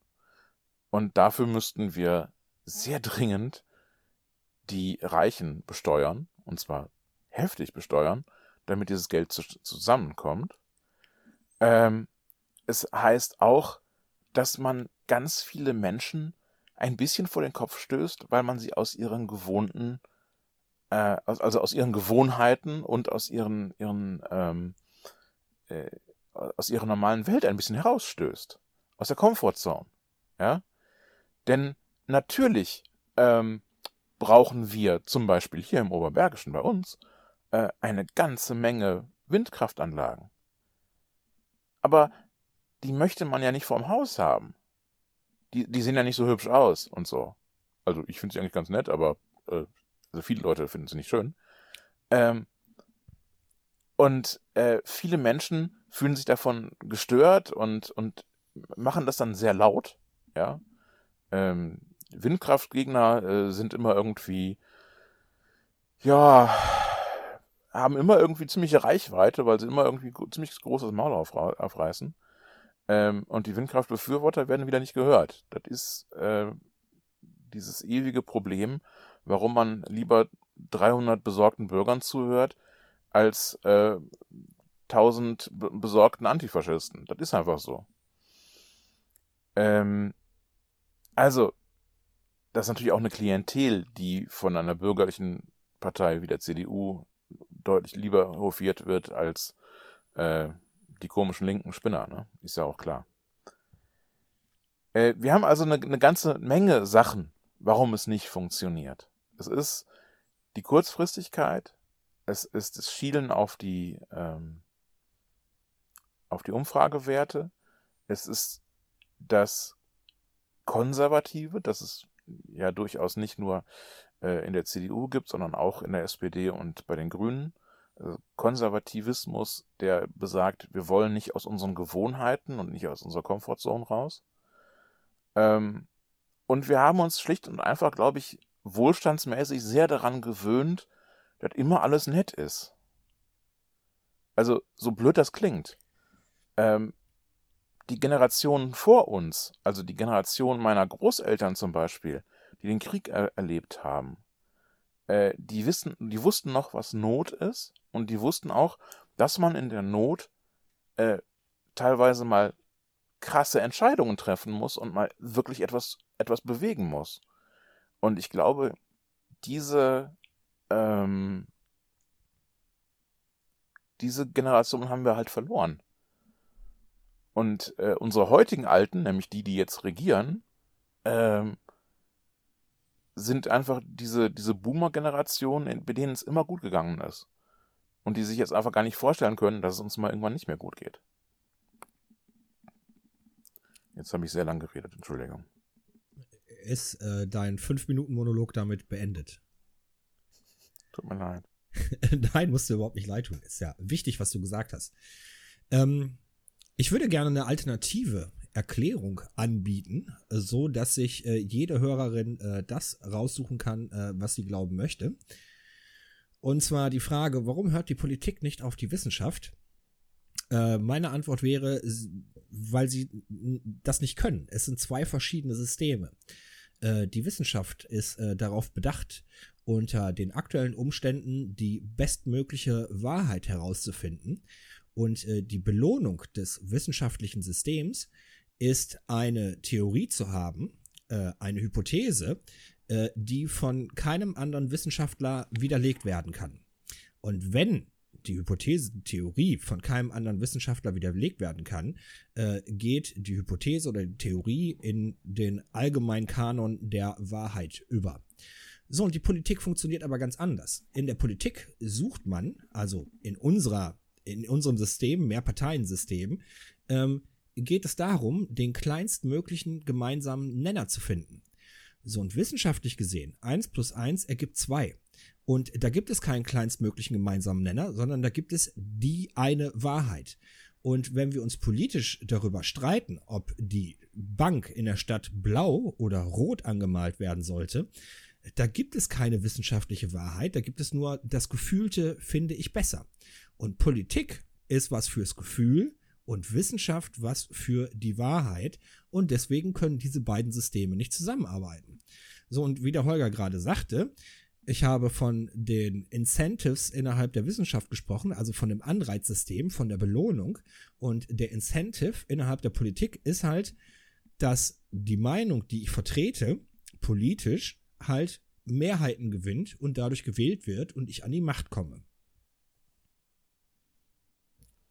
und dafür müssten wir sehr dringend die Reichen besteuern und zwar heftig besteuern, damit dieses Geld zu, zusammenkommt. Ähm, es heißt auch, dass man ganz viele Menschen ein bisschen vor den Kopf stößt, weil man sie aus ihren gewohnten äh, also aus ihren Gewohnheiten und aus ihren, ihren ähm, äh, aus ihrer normalen Welt ein bisschen herausstößt. Aus der Komfortzone. Ja? Denn natürlich ähm, brauchen wir zum Beispiel hier im Oberbergischen bei uns äh, eine ganze Menge Windkraftanlagen. Aber die möchte man ja nicht vorm Haus haben. Die, die sehen ja nicht so hübsch aus und so. Also ich finde sie eigentlich ganz nett, aber äh, also viele Leute finden sie nicht schön. Ähm, und äh, viele Menschen fühlen sich davon gestört und, und machen das dann sehr laut. Ja. Ähm, Windkraftgegner äh, sind immer irgendwie, ja, haben immer irgendwie ziemliche Reichweite, weil sie immer irgendwie ziemlich großes Maul aufreißen. Ähm, und die Windkraftbefürworter werden wieder nicht gehört. Das ist äh, dieses ewige Problem, warum man lieber 300 besorgten Bürgern zuhört, als äh, 1000 besorgten Antifaschisten. Das ist einfach so. Ähm, also, das ist natürlich auch eine Klientel, die von einer bürgerlichen Partei wie der CDU deutlich lieber hofiert wird als äh, die komischen linken Spinner, ne? Ist ja auch klar. Äh, wir haben also eine, eine ganze Menge Sachen, warum es nicht funktioniert. Es ist die Kurzfristigkeit, es ist das Schielen auf die, ähm, auf die Umfragewerte, es ist das Konservative, das es ja durchaus nicht nur in der CDU gibt, sondern auch in der SPD und bei den Grünen. Also Konservativismus, der besagt, wir wollen nicht aus unseren Gewohnheiten und nicht aus unserer Komfortzone raus. Ähm, und wir haben uns schlicht und einfach, glaube ich, wohlstandsmäßig sehr daran gewöhnt, dass immer alles nett ist. Also, so blöd das klingt. Ähm, die Generationen vor uns, also die Generation meiner Großeltern zum Beispiel, die den Krieg er erlebt haben, äh, die wissen, die wussten noch, was Not ist und die wussten auch, dass man in der Not äh, teilweise mal krasse Entscheidungen treffen muss und mal wirklich etwas, etwas bewegen muss. Und ich glaube, diese, ähm, diese Generation haben wir halt verloren. Und äh, unsere heutigen Alten, nämlich die, die jetzt regieren, ähm, sind einfach diese, diese Boomer-Generation, bei denen es immer gut gegangen ist. Und die sich jetzt einfach gar nicht vorstellen können, dass es uns mal irgendwann nicht mehr gut geht. Jetzt habe ich sehr lang geredet, Entschuldigung. Ist äh, dein 5-Minuten-Monolog damit beendet? Tut mir leid. Nein, musst du überhaupt nicht leid tun. Ist ja wichtig, was du gesagt hast. Ähm, ich würde gerne eine alternative Erklärung anbieten, so dass sich äh, jede Hörerin äh, das raussuchen kann, äh, was sie glauben möchte. Und zwar die Frage, warum hört die Politik nicht auf die Wissenschaft? Äh, meine Antwort wäre, weil sie das nicht können. Es sind zwei verschiedene Systeme. Äh, die Wissenschaft ist äh, darauf bedacht, unter den aktuellen Umständen die bestmögliche Wahrheit herauszufinden. Und die Belohnung des wissenschaftlichen Systems ist eine Theorie zu haben, äh, eine Hypothese, äh, die von keinem anderen Wissenschaftler widerlegt werden kann. Und wenn die Hypothese, die Theorie von keinem anderen Wissenschaftler widerlegt werden kann, äh, geht die Hypothese oder die Theorie in den allgemeinen Kanon der Wahrheit über. So, und die Politik funktioniert aber ganz anders. In der Politik sucht man, also in unserer, in unserem System, Mehrparteiensystem, ähm, geht es darum, den kleinstmöglichen gemeinsamen Nenner zu finden. So und wissenschaftlich gesehen, 1 plus 1 ergibt 2. Und da gibt es keinen kleinstmöglichen gemeinsamen Nenner, sondern da gibt es die eine Wahrheit. Und wenn wir uns politisch darüber streiten, ob die Bank in der Stadt blau oder rot angemalt werden sollte, da gibt es keine wissenschaftliche Wahrheit, da gibt es nur das Gefühlte finde ich besser. Und Politik ist was fürs Gefühl und Wissenschaft was für die Wahrheit. Und deswegen können diese beiden Systeme nicht zusammenarbeiten. So, und wie der Holger gerade sagte, ich habe von den Incentives innerhalb der Wissenschaft gesprochen, also von dem Anreizsystem, von der Belohnung. Und der Incentive innerhalb der Politik ist halt, dass die Meinung, die ich vertrete, politisch halt Mehrheiten gewinnt und dadurch gewählt wird und ich an die Macht komme.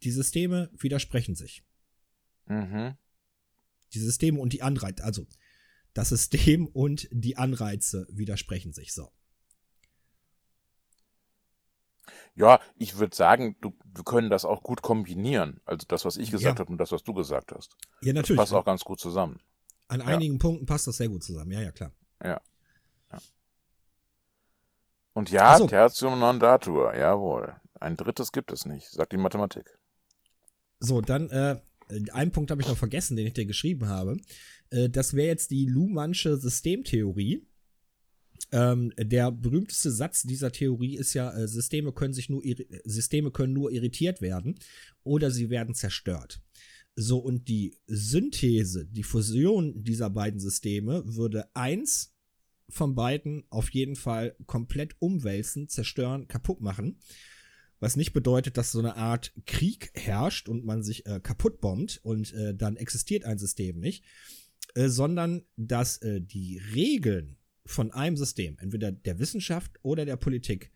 Die Systeme widersprechen sich. Mhm. Die Systeme und die Anreize, also das System und die Anreize widersprechen sich so. Ja, ich würde sagen, du, wir können das auch gut kombinieren. Also das, was ich gesagt Ja. habe und das, was du gesagt hast. Ja, Das natürlich. passt auch ganz gut zusammen. An ja. einigen Punkten passt das sehr gut zusammen. Ja, ja, klar. Und ja, Ach so. Tertium non datur, jawohl. Ein drittes gibt es nicht, sagt die Mathematik. So, dann, äh, einen Punkt habe ich noch vergessen, den ich dir geschrieben habe. Äh, das wäre jetzt die Luhmannsche Systemtheorie. Ähm, der berühmteste Satz dieser Theorie ist ja, äh, Systeme können sich nur, Systeme können nur irritiert werden oder sie werden zerstört. So, und die Synthese, die Fusion dieser beiden Systeme würde eins von beiden auf jeden Fall komplett umwälzen, zerstören, kaputt machen. Was nicht bedeutet, dass so eine Art Krieg herrscht und man sich äh, kaputt bombt und äh, dann existiert ein System nicht, äh, sondern dass äh, die Regeln von einem System, entweder der Wissenschaft oder der Politik,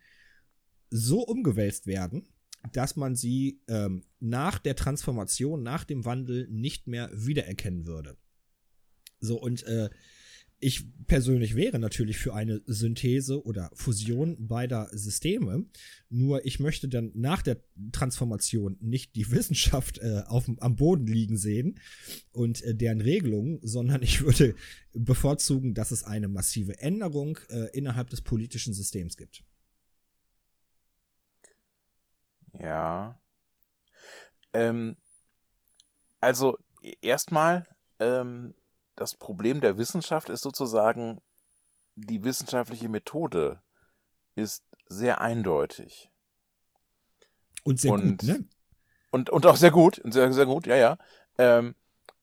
so umgewälzt werden, dass man sie ähm, nach der Transformation, nach dem Wandel nicht mehr wiedererkennen würde. So, und äh, ich persönlich wäre natürlich für eine Synthese oder Fusion beider Systeme. Nur ich möchte dann nach der Transformation nicht die Wissenschaft äh, auf, am Boden liegen sehen und äh, deren Regelungen, sondern ich würde bevorzugen, dass es eine massive Änderung äh, innerhalb des politischen Systems gibt. Ja. Ähm, also e- erstmal, ähm, das Problem der Wissenschaft ist sozusagen, die wissenschaftliche Methode ist sehr eindeutig. Und sehr Und- gut, ne? Und, und auch sehr gut, sehr, sehr gut, ja, ja. Ähm,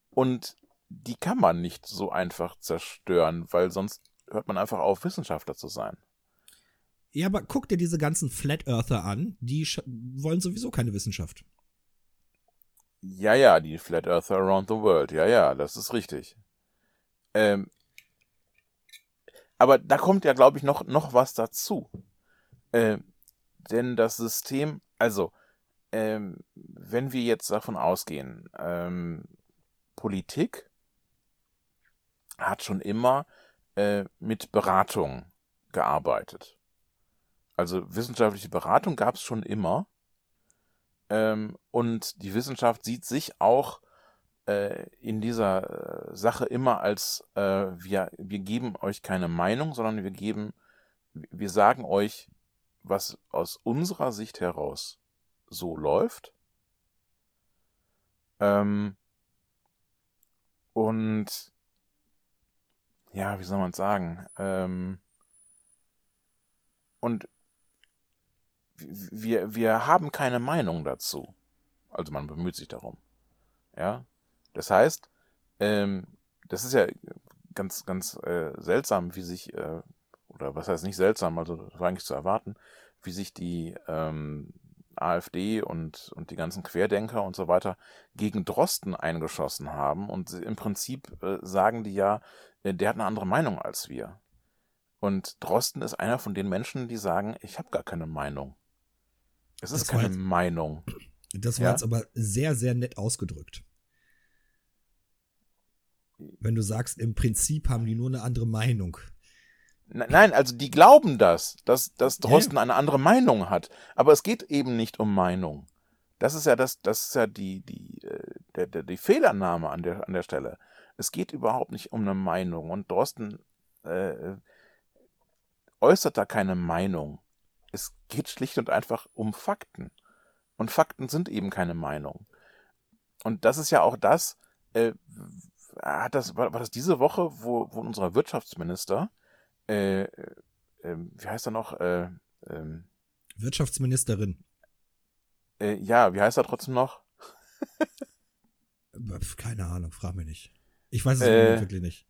und die kann man nicht so einfach zerstören, weil sonst hört man einfach auf, Wissenschaftler zu sein. Ja, aber guck dir diese ganzen Flat Earther an, die wollen sowieso keine Wissenschaft. Ja, ja, die Flat Earther Around the World. Ja, ja, das ist richtig. Ähm, aber da kommt ja, glaube ich, noch, noch was dazu. Ähm, denn das System, also, ähm, wenn wir jetzt davon ausgehen, ähm, Politik hat schon immer äh, mit Beratung gearbeitet. Also wissenschaftliche Beratung gab es schon immer. Ähm, und die Wissenschaft sieht sich auch äh, in dieser äh, Sache immer als äh, wir, wir geben euch keine Meinung, sondern wir geben, wir sagen euch, was aus unserer Sicht heraus so läuft. Ähm, und ja, wie soll man sagen? Ähm, und wir, wir haben keine Meinung dazu. Also man bemüht sich darum. Ja. Das heißt, ähm, das ist ja ganz, ganz äh, seltsam, wie sich, äh, oder was heißt nicht seltsam, also das war eigentlich zu erwarten, wie sich die ähm, AfD und, und die ganzen Querdenker und so weiter gegen Drosten eingeschossen haben. Und im Prinzip äh, sagen die ja, äh, der hat eine andere Meinung als wir. Und Drosten ist einer von den Menschen, die sagen, ich habe gar keine Meinung. Es ist Das keine jetzt- Meinung. Das war Ja. jetzt aber sehr, sehr nett ausgedrückt. Wenn du sagst, im Prinzip haben die nur eine andere Meinung. Ne- Nein, also die glauben das, dass, dass Ja, Drosten eine andere Meinung hat. Aber es geht eben nicht um Meinung. Das ist ja das, das ist ja die, die, äh, der, der, die Fehlannahme an der, an der Stelle. Es geht überhaupt nicht um eine Meinung. Und Drosten äh, äußert da keine Meinung. Es geht schlicht und einfach um Fakten. Und Fakten sind eben keine Meinung. Und das ist ja auch das, äh, hat das, war, war das diese Woche, wo, wo unser Wirtschaftsminister äh, äh, ähm, wie heißt er noch? Äh, ähm, Wirtschaftsministerin. äh, ja, wie heißt er trotzdem noch? Pf, Keine Ahnung, frag mich nicht. Ich weiß es Äh, wirklich nicht.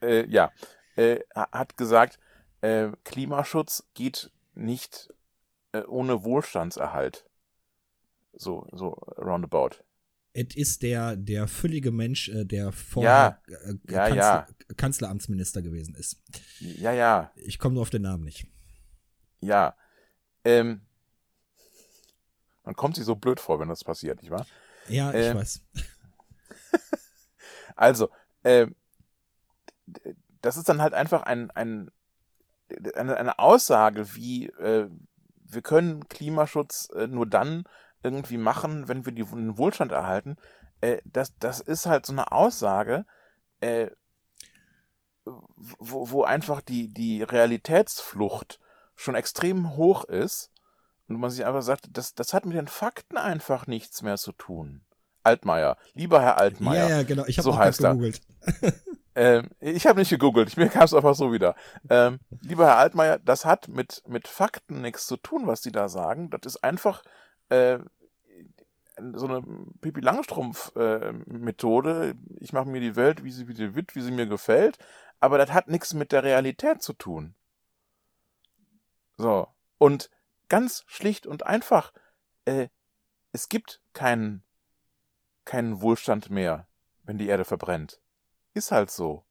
Äh, ja, äh, ha- hat gesagt, äh, Klimaschutz geht nicht äh, ohne Wohlstandserhalt. So, so roundabout. Es ist der, der füllige Mensch, äh, der vorher äh, Ja, Kanzler, ja. Kanzleramtsminister gewesen ist. Ja, ja, Ich komme nur auf den Namen nicht. ja. Ähm, man kommt sich so blöd vor, wenn das passiert, nicht wahr? Ja, ich Ähm, weiß. Also, ähm, das ist dann halt einfach ein, ein, eine, eine Aussage, wie äh, wir können Klimaschutz äh, nur dann irgendwie machen, wenn wir die, den Wohlstand erhalten. Äh, das, das ist halt so eine Aussage, äh, wo, wo einfach die, die Realitätsflucht schon extrem hoch ist und man sich einfach sagt, das, das hat mit den Fakten einfach nichts mehr zu tun. Altmaier, lieber Herr Altmaier. Ja, ja, genau. Ich habe So heißt er. gegoogelt. Ähm, ich habe nicht gegoogelt, mir kam es einfach so wieder. Ähm, lieber Herr Altmaier, das hat mit, mit Fakten nichts zu tun, was Sie da sagen. Das ist einfach äh, so eine Pipi Langstrumpf-Methode. ich mache mir die Welt, wie sie, wie wird, wie sie mir gefällt. Aber das hat nichts mit der Realität zu tun. So. Und ganz schlicht und einfach, äh, es gibt keinen, keinen Wohlstand mehr, wenn die Erde verbrennt. Ist halt so.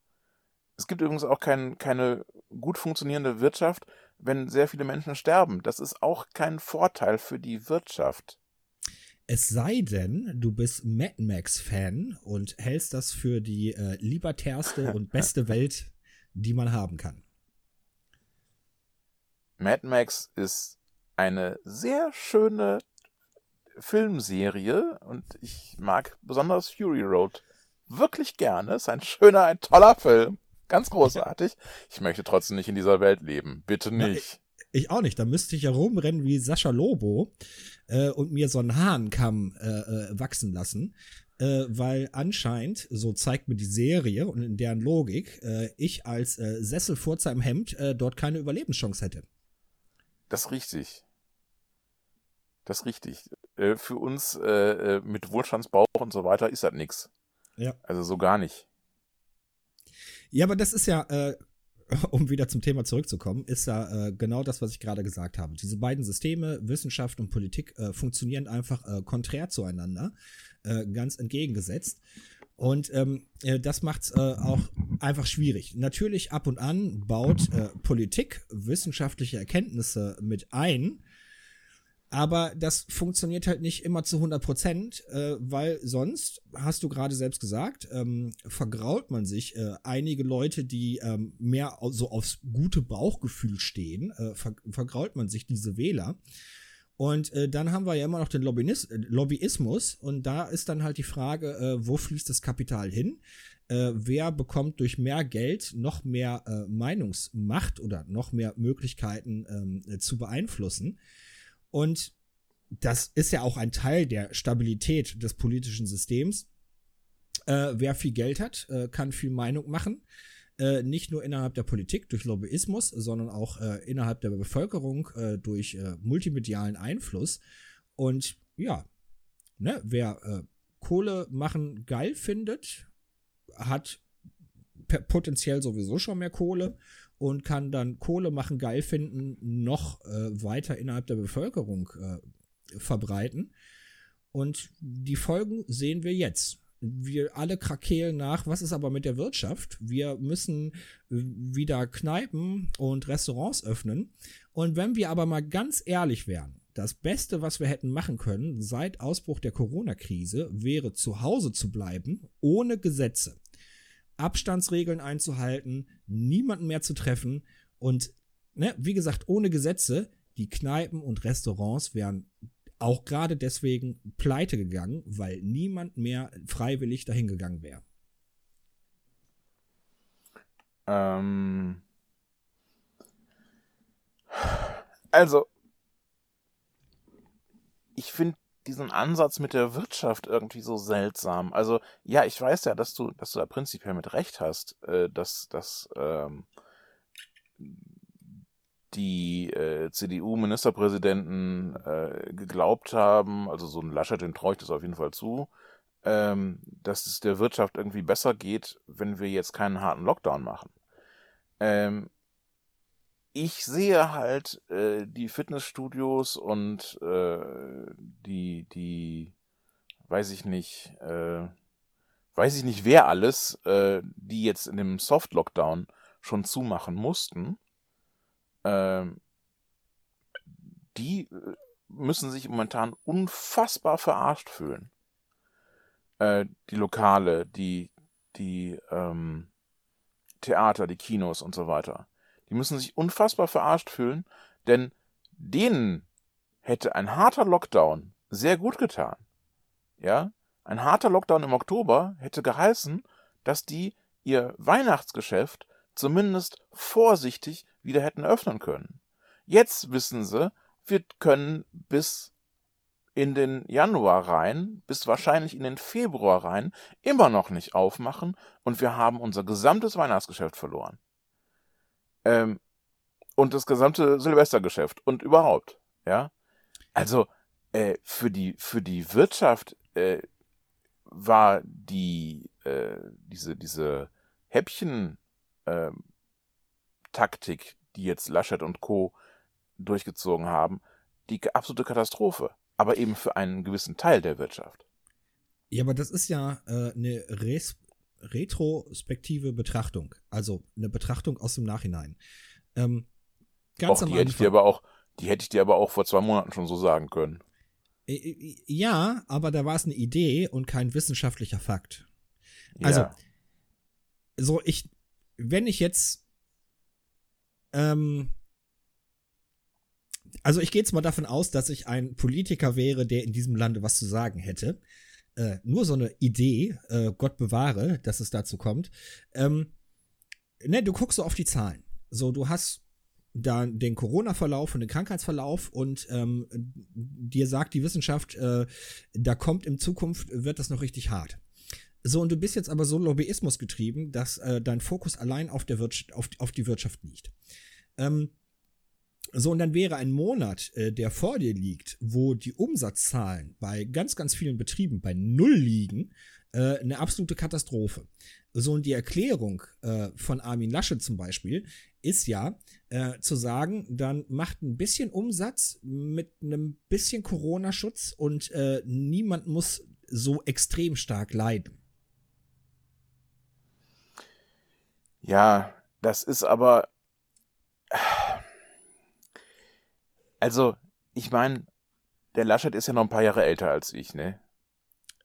Es gibt übrigens auch kein, keine gut funktionierende Wirtschaft, wenn sehr viele Menschen sterben. Das ist auch kein Vorteil für die Wirtschaft. Es sei denn, du bist Mad Max-Fan und hältst das für die äh, libertärste und beste Welt, die man haben kann. Mad Max ist eine sehr schöne Filmserie und ich mag besonders Fury Road wirklich gerne. Ist ein schöner, ein toller Film. Ganz großartig. Ich möchte trotzdem nicht in dieser Welt leben. Bitte nicht. Ich auch nicht. Da müsste ich ja rumrennen wie Sascha Lobo äh, und mir so einen Hahnkamm äh, äh, wachsen lassen. Äh, weil anscheinend, so zeigt mir die Serie und in deren Logik, äh, ich als äh, Sesselfurzer im Hemd äh, dort keine Überlebenschance hätte. Das ist richtig. Das ist richtig. Äh, für uns äh, äh, mit Wohlstandsbauch und so weiter ist das nix. Ja. Also so gar nicht. Ja, aber das ist ja, äh, um wieder zum Thema zurückzukommen, ist ja äh, genau das, was ich gerade gesagt habe. Diese beiden Systeme, Wissenschaft und Politik, äh, funktionieren einfach äh, konträr zueinander, äh, ganz entgegengesetzt. Und ähm, äh, das macht's äh, auch einfach schwierig. Natürlich ab und an baut Politik wissenschaftliche Erkenntnisse mit ein, aber das funktioniert halt nicht immer zu 100 Prozent, äh, weil sonst, hast du gerade selbst gesagt, ähm, vergrault man sich äh, einige Leute, die ähm, mehr so aufs gute Bauchgefühl stehen, äh, ver vergrault man sich diese Wähler. Und äh, dann haben wir ja immer noch den Lobbyis äh, Lobbyismus und da ist dann halt die Frage, äh, wo fließt das Kapital hin? Äh, wer bekommt durch mehr Geld noch mehr äh, Meinungsmacht oder noch mehr Möglichkeiten ähm, äh, zu beeinflussen? Und das ist ja auch ein Teil der Stabilität des politischen Systems. Äh, wer viel Geld hat, äh, kann viel Meinung machen. Äh, nicht nur innerhalb der Politik durch Lobbyismus, sondern auch äh, innerhalb der Bevölkerung äh, durch äh, multimedialen Einfluss. Und ja, ne, wer Kohle machen geil findet, hat potenziell sowieso schon mehr Kohle und kann dann Kohle machen geil finden, noch äh, weiter innerhalb der Bevölkerung äh, verbreiten. Und die Folgen sehen wir jetzt. Wir alle krakeelen nach, was ist aber mit der Wirtschaft? Wir müssen äh, wieder Kneipen und Restaurants öffnen. Und wenn wir aber mal ganz ehrlich wären, das Beste, was wir hätten machen können seit Ausbruch der Corona-Krise, wäre zu Hause zu bleiben, ohne Gesetze. Abstandsregeln einzuhalten, niemanden mehr zu treffen und, ne, wie gesagt, ohne Gesetze, die Kneipen und Restaurants wären auch gerade deswegen pleite gegangen, weil niemand mehr freiwillig dahin gegangen wäre. Ähm, also, ich finde diesen Ansatz mit der Wirtschaft irgendwie so seltsam. Also, ja, ich weiß ja, dass du, dass du da prinzipiell mit Recht hast, äh, dass, dass ähm, die äh, CDU-Ministerpräsidenten äh, geglaubt haben, also so ein Laschet, den ich das auf jeden Fall zu, ähm, dass es der Wirtschaft irgendwie besser geht, wenn wir jetzt keinen harten Lockdown machen. Ähm, ich sehe halt äh, die Fitnessstudios und äh, die, die weiß ich nicht, äh, weiß ich nicht, wer alles, äh, die jetzt in dem Soft-Lockdown schon zumachen mussten, äh, die müssen sich momentan unfassbar verarscht fühlen. Äh, die Lokale, die, die ähm, Theater, die Kinos und so weiter. Die müssen sich unfassbar verarscht fühlen, denn denen hätte ein harter Lockdown sehr gut getan. Ja, ein harter Lockdown im Oktober hätte geheißen, dass die ihr Weihnachtsgeschäft zumindest vorsichtig wieder hätten öffnen können. Jetzt wissen sie, wir können bis in den Januar rein, bis wahrscheinlich in den Februar rein, immer noch nicht aufmachen und wir haben unser gesamtes Weihnachtsgeschäft verloren. Ähm, und das gesamte Silvestergeschäft und überhaupt, ja. Also, äh, für die, für die Wirtschaft, äh, war die, äh, diese, diese Häppchen, äh, Taktik, die jetzt Laschet und Co. durchgezogen haben, die absolute Katastrophe. Aber eben für einen gewissen Teil der Wirtschaft. Ja, aber das ist ja äh, eine Res retrospektive Betrachtung. Also eine Betrachtung aus dem Nachhinein. Ähm, ganz Och, am die Anfang. Hätte ich dir aber auch, die hätte ich dir aber auch vor zwei Monaten schon so sagen können. Äh, äh, ja, aber da war es eine Idee und kein wissenschaftlicher Fakt. Also, ja. so ich, wenn ich jetzt, ähm, also ich gehe jetzt mal davon aus, dass ich ein Politiker wäre, der in diesem Lande was zu sagen hätte. Äh, nur so eine Idee, äh, Gott bewahre, dass es dazu kommt. Ähm, ne, du guckst so auf die Zahlen. So, du hast da den Corona-Verlauf und den Krankheitsverlauf und ähm, dir sagt die Wissenschaft, äh, da kommt in Zukunft, wird das noch richtig hart. So, und du bist jetzt aber so Lobbyismus getrieben, dass äh, dein Fokus allein auf, der Wirtschaft, auf, auf die Wirtschaft liegt. Ähm, so, und dann wäre ein Monat, äh, der vor dir liegt, wo die Umsatzzahlen bei ganz, ganz vielen Betrieben bei Null liegen, äh, eine absolute Katastrophe. So, und die Erklärung äh, von Armin Lasche zum Beispiel ist ja äh, zu sagen, dann macht ein bisschen Umsatz mit einem bisschen Corona-Schutz und äh, niemand muss so extrem stark leiden. Ja, das ist aber. Also, ich meine, der Laschet ist ja noch ein paar Jahre älter als ich, ne?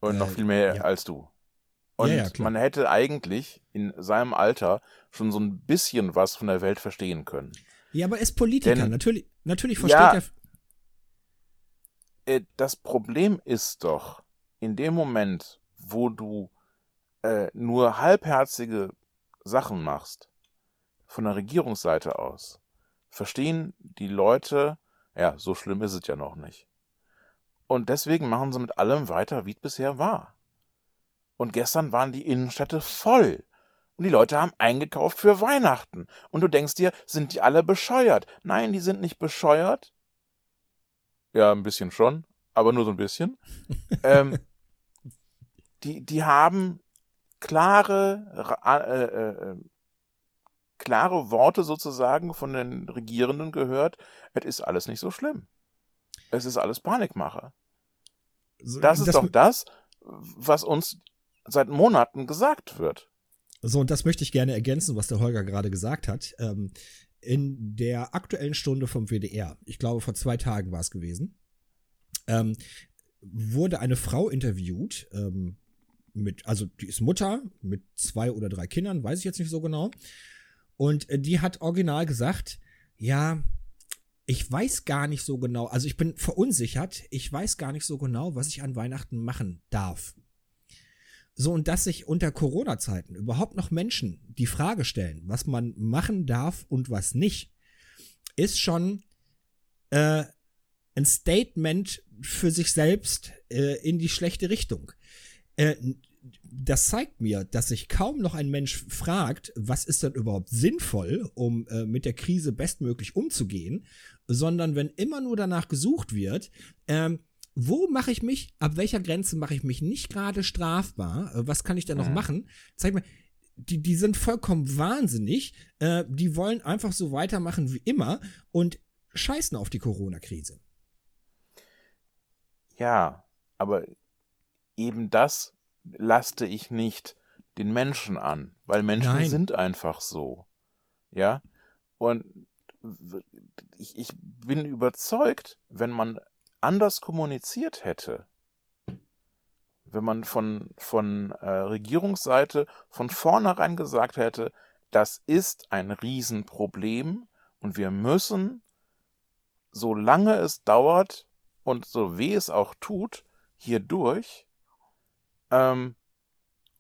Und äh, noch viel mehr ja. als du. Und ja, ja, man hätte eigentlich in seinem Alter schon so ein bisschen was von der Welt verstehen können. Ja, aber er ist Politiker. Denn, natürlich, natürlich versteht er. Äh, das Problem ist doch, in dem Moment, wo du äh, nur halbherzige Sachen machst, von der Regierungsseite aus, verstehen die Leute, ja, so schlimm ist es ja noch nicht. Und deswegen machen sie mit allem weiter, wie es bisher war. Und gestern waren die Innenstädte voll. Und die Leute haben eingekauft für Weihnachten. Und du denkst dir, sind die alle bescheuert? Nein, die sind nicht bescheuert. Ja, ein bisschen schon, aber nur so ein bisschen. ähm, die, die haben klare, äh, äh, äh, klare Worte sozusagen von den Regierenden gehört. Es ist alles nicht so schlimm. Es ist alles Panikmache. Das ist das doch das, was uns seit Monaten gesagt wird. So, und das möchte ich gerne ergänzen, was der Holger gerade gesagt hat. Ähm, in der aktuellen Stunde vom WDR, ich glaube vor zwei Tagen war es gewesen, ähm, wurde eine Frau interviewt, ähm, mit, also die ist Mutter mit zwei oder drei Kindern, weiß ich jetzt nicht so genau. Und äh, die hat original gesagt, ja, ich weiß gar nicht so genau, also ich bin verunsichert, ich weiß gar nicht so genau, was ich an Weihnachten machen darf. So, und dass sich unter Corona-Zeiten überhaupt noch Menschen die Frage stellen, was man machen darf und was nicht, ist schon äh, ein Statement für sich selbst äh, in die schlechte Richtung. Äh, das zeigt mir, dass sich kaum noch ein Mensch fragt, was ist denn überhaupt sinnvoll, um äh, mit der Krise bestmöglich umzugehen, sondern wenn immer nur danach gesucht wird, ähm, wo mache ich mich, ab welcher Grenze mache ich mich nicht gerade strafbar? Äh, was kann ich da noch ja. machen? Zeig mal, die, die sind vollkommen wahnsinnig. Äh, die wollen einfach so weitermachen wie immer und scheißen auf die Corona-Krise. Ja, aber eben das laste ich nicht den Menschen an, weil Menschen Nein. sind einfach so. Ja? Und ich, ich bin überzeugt, wenn man anders kommuniziert hätte, wenn man von, von äh, Regierungsseite von vornherein gesagt hätte, das ist ein Riesenproblem und wir müssen, solange es dauert und so weh es auch tut, hier durch. Ähm,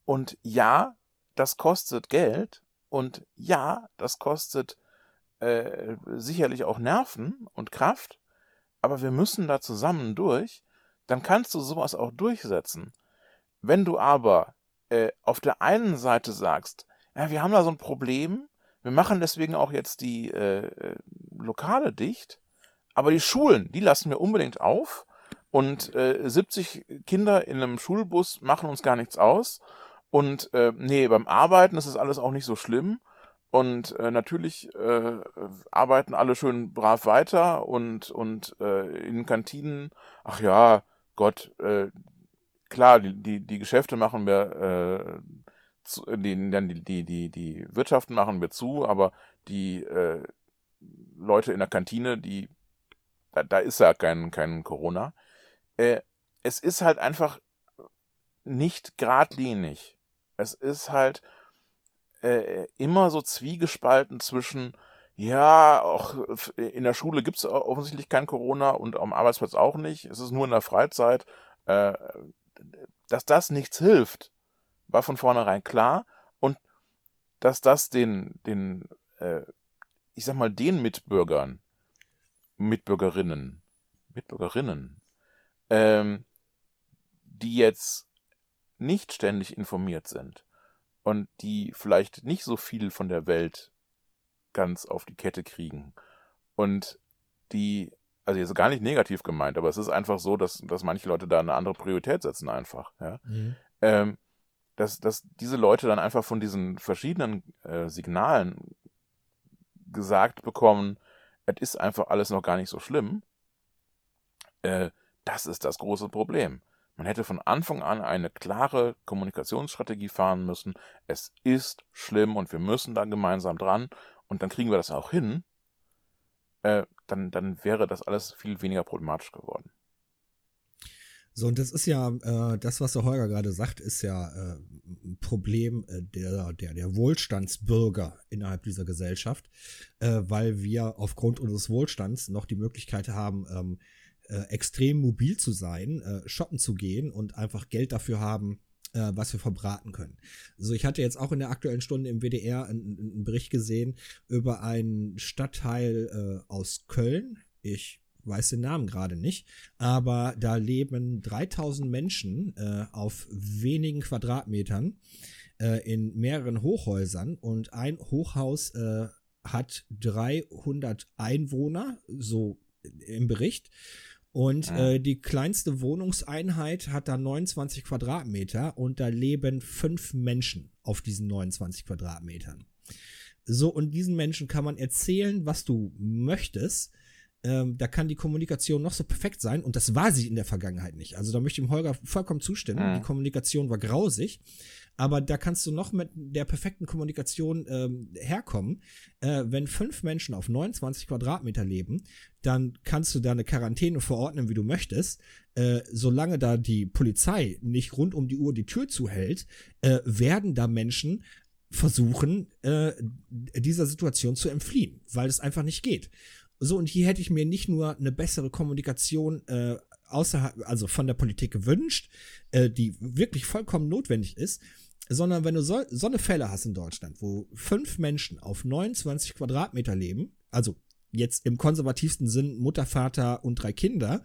und ja, das kostet Geld und ja, das kostet äh, sicherlich auch Nerven und Kraft, aber wir müssen da zusammen durch, dann kannst du sowas auch durchsetzen. Wenn du aber äh, auf der einen Seite sagst, ja, wir haben da so ein Problem, wir machen deswegen auch jetzt die äh, äh, Lokale dicht, aber die Schulen, die lassen wir unbedingt auf und äh, 70 Kinder in einem Schulbus machen uns gar nichts aus. Und äh, nee, beim Arbeiten ist es alles auch nicht so schlimm. Und äh, natürlich äh, arbeiten alle schön brav weiter und, und äh, in Kantinen, ach ja, Gott, äh, klar, die, die, die Geschäfte machen wir, äh, zu, die, dann die, die, die, die Wirtschaften machen wir zu, aber die äh, Leute in der Kantine, die, da, da ist ja kein, kein Corona. Äh, es ist halt einfach nicht geradlinig. Es ist halt äh, immer so zwiegespalten zwischen, ja, auch in der Schule gibt es offensichtlich kein Corona und am Arbeitsplatz auch nicht. Es ist nur in der Freizeit. Äh, dass das nichts hilft, war von vornherein klar. Und dass das den, den äh, ich sag mal, den Mitbürgern, Mitbürgerinnen, Mitbürgerinnen, ähm, die jetzt nicht ständig informiert sind und die vielleicht nicht so viel von der Welt ganz auf die Kette kriegen und die, also jetzt gar nicht negativ gemeint, aber es ist einfach so, dass, dass manche Leute da eine andere Priorität setzen einfach, ja. Mhm. Ähm, dass, dass diese Leute dann einfach von diesen verschiedenen äh, Signalen gesagt bekommen, es ist einfach alles noch gar nicht so schlimm, äh, das ist das große Problem. Man hätte von Anfang an eine klare Kommunikationsstrategie fahren müssen. Es ist schlimm und wir müssen da gemeinsam dran und dann kriegen wir das auch hin. Äh, dann, dann wäre das alles viel weniger problematisch geworden. So, und das ist ja, äh, das, was der Holger gerade sagt, ist ja äh, ein Problem äh, der, der, der Wohlstandsbürger innerhalb dieser Gesellschaft, äh, weil wir aufgrund unseres Wohlstands noch die Möglichkeit haben, ähm, äh, extrem mobil zu sein, äh, shoppen zu gehen und einfach Geld dafür haben, äh, was wir verbraten können. So, ich hatte jetzt auch in der aktuellen Stunde im WDR einen, einen Bericht gesehen über einen Stadtteil äh, aus Köln. Ich weiß den Namen gerade nicht, aber da leben 3000 Menschen äh, auf wenigen Quadratmetern in mehreren Hochhäusern und ein Hochhaus hat 300 Einwohner, so im Bericht. Und Ah. äh, die kleinste Wohnungseinheit hat da 29 Quadratmeter und da leben fünf Menschen auf diesen 29 Quadratmetern. So, und diesen Menschen kann man erzählen, was du möchtest. Ähm, da kann die Kommunikation noch so perfekt sein und das war sie in der Vergangenheit nicht. Also da möchte ich dem Holger vollkommen zustimmen. Mhm. Die Kommunikation war grausig, aber da kannst du noch mit der perfekten Kommunikation ähm, herkommen. Äh, wenn fünf Menschen auf 29 Quadratmeter leben, dann kannst du da eine Quarantäne verordnen, wie du möchtest. Äh, solange da die Polizei nicht rund um die Uhr die Tür zuhält, äh, werden da Menschen versuchen, äh, dieser Situation zu entfliehen, weil es einfach nicht geht. So, und hier hätte ich mir nicht nur eine bessere Kommunikation äh, außerhalb, also von der Politik gewünscht, äh, die wirklich vollkommen notwendig ist, sondern wenn du so, so eine Fälle hast in Deutschland, wo fünf Menschen auf 29 Quadratmeter leben, also jetzt im konservativsten Sinn Mutter, Vater und drei Kinder,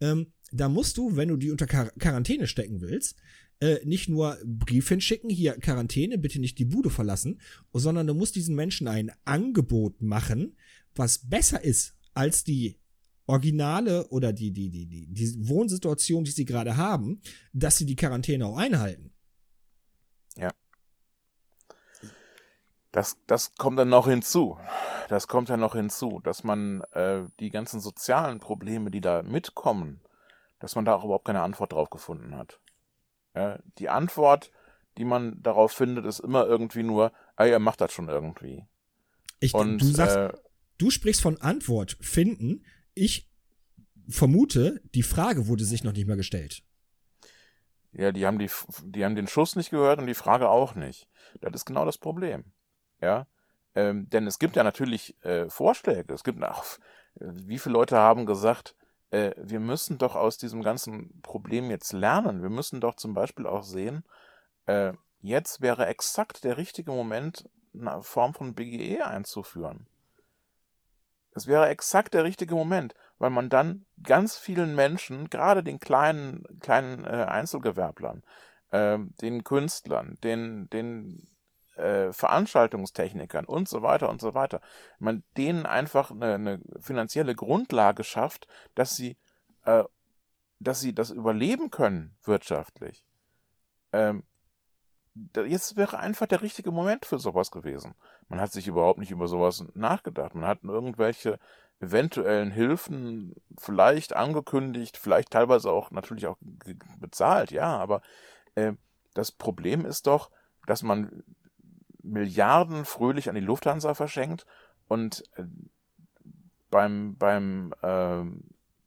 ähm, da musst du, wenn du die unter Quar Quarantäne stecken willst, äh, nicht nur Brief hinschicken, hier Quarantäne, bitte nicht die Bude verlassen, sondern du musst diesen Menschen ein Angebot machen, was besser ist als die Originale oder die, die, die, die, die Wohnsituation, die sie gerade haben, dass sie die Quarantäne auch einhalten. Das, das kommt dann noch hinzu. Das kommt ja noch hinzu, dass man äh, die ganzen sozialen Probleme, die da mitkommen, dass man da auch überhaupt keine Antwort drauf gefunden hat. Ja, die Antwort, die man darauf findet, ist immer irgendwie nur, ah, ihr macht das schon irgendwie. Ich, Und du sagst, äh, du sprichst von Antwort finden. Ich vermute, die Frage wurde sich noch nicht mal gestellt. Ja, die haben die, die haben den Schuss nicht gehört und die Frage auch nicht. Das ist genau das Problem. Ja, ähm, denn es gibt ja natürlich äh, Vorschläge. Es gibt auch, wie viele Leute haben gesagt, äh, wir müssen doch aus diesem ganzen Problem jetzt lernen. Wir müssen doch zum Beispiel auch sehen, äh, jetzt wäre exakt der richtige Moment, eine Form von BGE einzuführen. Es wäre exakt der richtige Moment, weil man dann ganz vielen Menschen, gerade den kleinen, kleinen äh, Einzelgewerblern, äh, den Künstlern, den, den äh, Veranstaltungstechnikern und so weiter und so weiter, man denen einfach eine, eine finanzielle Grundlage schafft, dass sie, äh, dass sie das überleben können wirtschaftlich. Ähm, jetzt wäre einfach der richtige Moment für sowas gewesen. Man hat sich überhaupt nicht über sowas nachgedacht. Man hat irgendwelche eventuellen Hilfen vielleicht angekündigt, vielleicht teilweise auch natürlich auch bezahlt, ja, aber äh, das Problem ist doch, dass man Milliarden fröhlich an die Lufthansa verschenkt und äh, beim, beim, äh,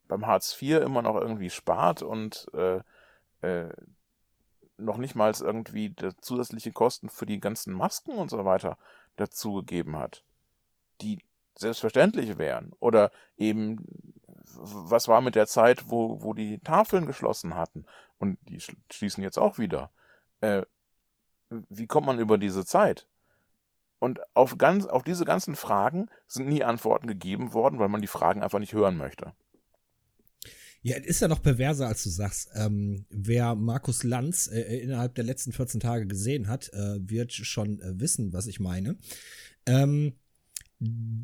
beim Hartz IV immer noch irgendwie spart und äh, äh, noch nicht mal irgendwie zusätzliche Kosten für die ganzen Masken und so weiter dazugegeben hat, die selbstverständlich wären. Oder eben, was war mit der Zeit, wo, wo die Tafeln geschlossen hatten und die schließen jetzt auch wieder. Äh, wie kommt man über diese Zeit? Und auf, ganz, auf diese ganzen Fragen sind nie Antworten gegeben worden, weil man die Fragen einfach nicht hören möchte. Ja, es ist ja noch perverser, als du sagst. Ähm, wer Markus Lanz äh, innerhalb der letzten 14 Tage gesehen hat, äh, wird schon äh, wissen, was ich meine. Ähm,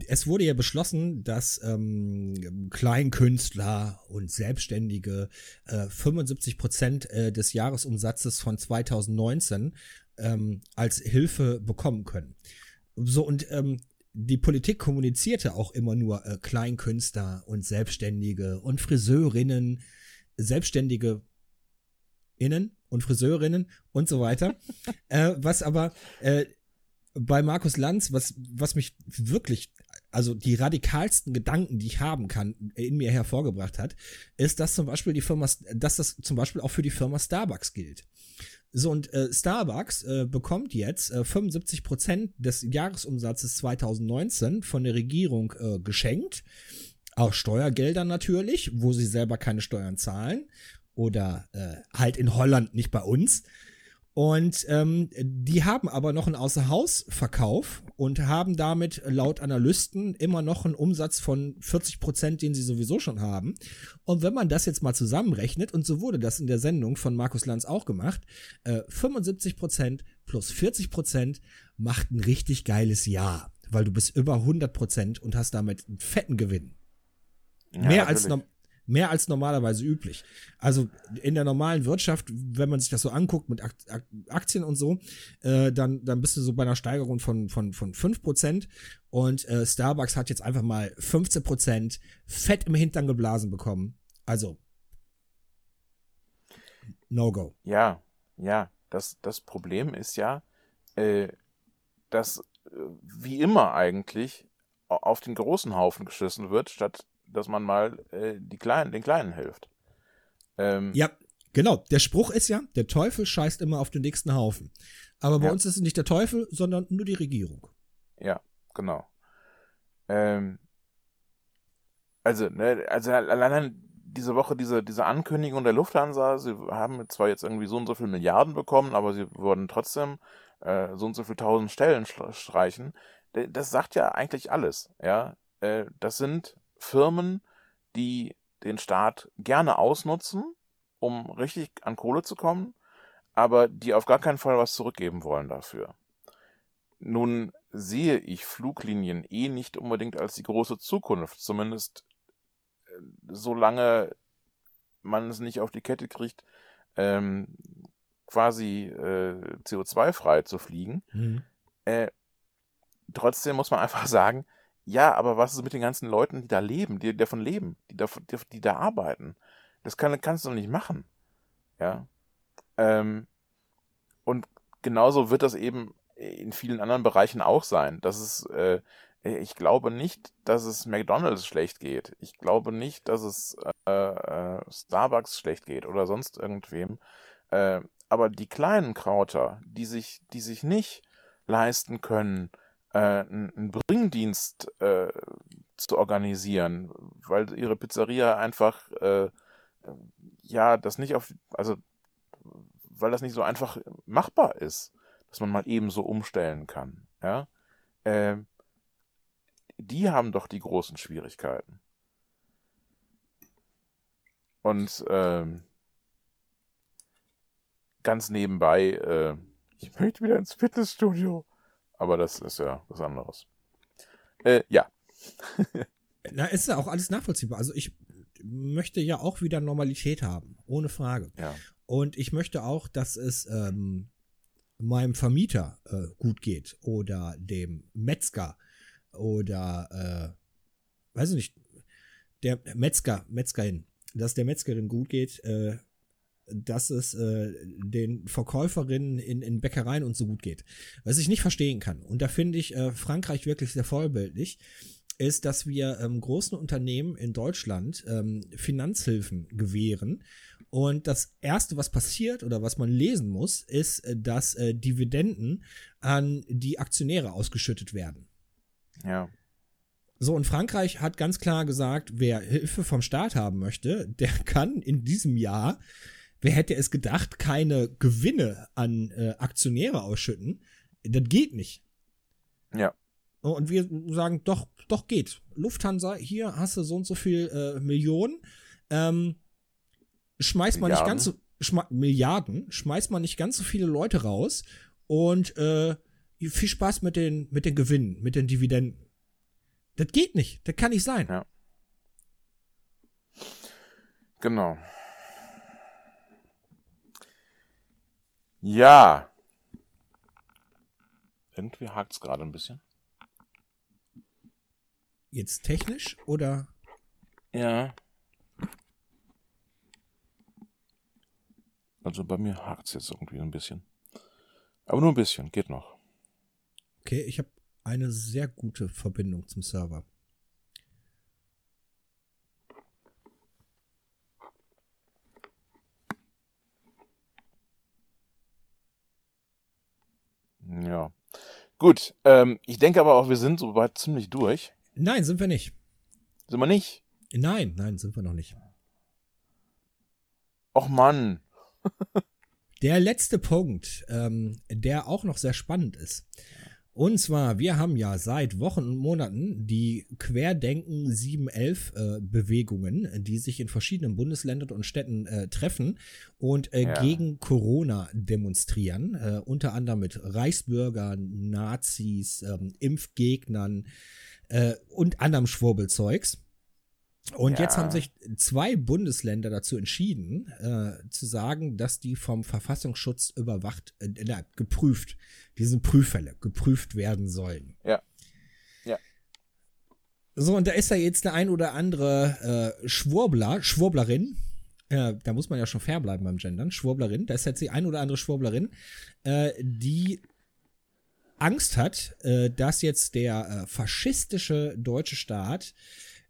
es wurde ja beschlossen, dass ähm, Kleinkünstler und Selbstständige äh, 75 Prozent äh, des Jahresumsatzes von 2019 ähm, als Hilfe bekommen können. So, und ähm, die Politik kommunizierte auch immer nur äh, Kleinkünstler und Selbstständige und Friseurinnen, Selbstständige innen und Friseurinnen und so weiter. äh, was aber äh, bei Markus Lanz, was, was mich wirklich, also die radikalsten Gedanken, die ich haben kann, in mir hervorgebracht hat, ist, dass zum Beispiel die Firma, dass das zum Beispiel auch für die Firma Starbucks gilt. So, und äh, Starbucks äh, bekommt jetzt äh, 75 Prozent des Jahresumsatzes 2019 von der Regierung äh, geschenkt. Auch Steuergelder natürlich, wo sie selber keine Steuern zahlen. Oder äh, halt in Holland, nicht bei uns. Und ähm, die haben aber noch einen Außerhausverkauf und haben damit laut Analysten immer noch einen Umsatz von 40 Prozent, den sie sowieso schon haben. Und wenn man das jetzt mal zusammenrechnet, und so wurde das in der Sendung von Markus Lanz auch gemacht, äh, 75 Prozent plus 40 Prozent macht ein richtig geiles Jahr, weil du bist über 100 Prozent und hast damit einen fetten Gewinn. Ja, Mehr als, mehr als normalerweise üblich. Also in der normalen Wirtschaft, wenn man sich das so anguckt mit Aktien und so, äh, dann, dann bist du so bei einer Steigerung von, von, von 5%. Und äh, Starbucks hat jetzt einfach mal 15% fett im Hintern geblasen bekommen. Also, no go. Ja, ja. Das, das Problem ist ja, äh, dass äh, wie immer eigentlich auf den großen Haufen geschissen wird, statt dass man mal äh, die Kleinen, den Kleinen hilft. Ähm, ja, genau. Der Spruch ist ja, der Teufel scheißt immer auf den nächsten Haufen. Aber bei ja. uns ist es nicht der Teufel, sondern nur die Regierung. Ja, genau. Ähm, also, ne, also allein diese Woche diese, diese Ankündigung der Lufthansa, sie haben zwar jetzt irgendwie so und so viele Milliarden bekommen, aber sie würden trotzdem äh, so und so viele tausend Stellen streichen. Das sagt ja eigentlich alles, ja. Äh, das sind Firmen, die den Staat gerne ausnutzen, um richtig an Kohle zu kommen, aber die auf gar keinen Fall was zurückgeben wollen dafür. Nun sehe ich Fluglinien eh nicht unbedingt als die große Zukunft, zumindest äh, solange man es nicht auf die Kette kriegt, ähm, quasi äh, CO2-frei zu fliegen. Mhm. Äh, trotzdem muss man einfach sagen, ja, aber was ist mit den ganzen Leuten, die da leben, die davon leben, die da, die, die da arbeiten? Das kann, kannst du doch nicht machen. Ja. Ähm, und genauso wird das eben in vielen anderen Bereichen auch sein. Das ist, äh, ich glaube nicht, dass es McDonalds schlecht geht. Ich glaube nicht, dass es äh, äh, Starbucks schlecht geht oder sonst irgendwem. Äh, aber die kleinen Krauter, die sich, die sich nicht leisten können, einen Bringdienst äh, zu organisieren, weil ihre Pizzeria einfach äh, ja das nicht auf, also weil das nicht so einfach machbar ist, dass man mal eben so umstellen kann. Ja, äh, die haben doch die großen Schwierigkeiten. Und ähm, ganz nebenbei, äh, ich möchte wieder ins Fitnessstudio. Aber das ist ja was anderes. Äh, ja. Na, ist ja auch alles nachvollziehbar. Also ich möchte ja auch wieder Normalität haben, ohne Frage. Ja. Und ich möchte auch, dass es ähm, meinem Vermieter äh, gut geht oder dem Metzger oder äh, weiß ich nicht, der Metzger, Metzgerin, dass der Metzgerin gut geht, äh, dass es äh, den Verkäuferinnen in, in Bäckereien und so gut geht. Was ich nicht verstehen kann, und da finde ich äh, Frankreich wirklich sehr vorbildlich, ist, dass wir ähm, großen Unternehmen in Deutschland ähm, Finanzhilfen gewähren. Und das Erste, was passiert oder was man lesen muss, ist, äh, dass äh, Dividenden an die Aktionäre ausgeschüttet werden. Ja. So, und Frankreich hat ganz klar gesagt, wer Hilfe vom Staat haben möchte, der kann in diesem Jahr wer hätte es gedacht, keine Gewinne an äh, Aktionäre ausschütten? Das geht nicht. Ja. Und wir sagen, doch, doch geht. Lufthansa, hier hast du so und so viel äh, Millionen. Ähm, schmeißt man nicht ganz so, schma Milliarden, schmeißt man nicht ganz so viele Leute raus und äh, viel Spaß mit den, mit den Gewinnen, mit den Dividenden. Das geht nicht. Das kann nicht sein. Ja. Genau. Ja. Irgendwie hakt es gerade ein bisschen. Jetzt technisch oder? Ja. Also bei mir hakt es jetzt irgendwie ein bisschen. Aber nur ein bisschen, geht noch. Okay, ich habe eine sehr gute Verbindung zum Server. Ja. Gut, ähm, ich denke aber auch, wir sind soweit ziemlich durch. Nein, sind wir nicht. Sind wir nicht? Nein, nein, sind wir noch nicht. Och Mann. der letzte Punkt, ähm, der auch noch sehr spannend ist. Und zwar, wir haben ja seit Wochen und Monaten die Querdenken 711 äh, Bewegungen, die sich in verschiedenen Bundesländern und Städten äh, treffen und äh, ja. gegen Corona demonstrieren. Äh, unter anderem mit Reichsbürgern, Nazis, ähm, Impfgegnern äh, und anderem Schwurbelzeugs. Und ja. jetzt haben sich zwei Bundesländer dazu entschieden, äh, zu sagen, dass die vom Verfassungsschutz überwacht, äh, geprüft, diese Prüffälle geprüft werden sollen. Ja. Ja. So, und da ist da jetzt der ein oder andere äh, Schwurbler, Schwurblerin, äh, da muss man ja schon fair bleiben beim Gendern, Schwurblerin, da ist jetzt die ein oder andere Schwurblerin, äh, die Angst hat, äh, dass jetzt der äh, faschistische deutsche Staat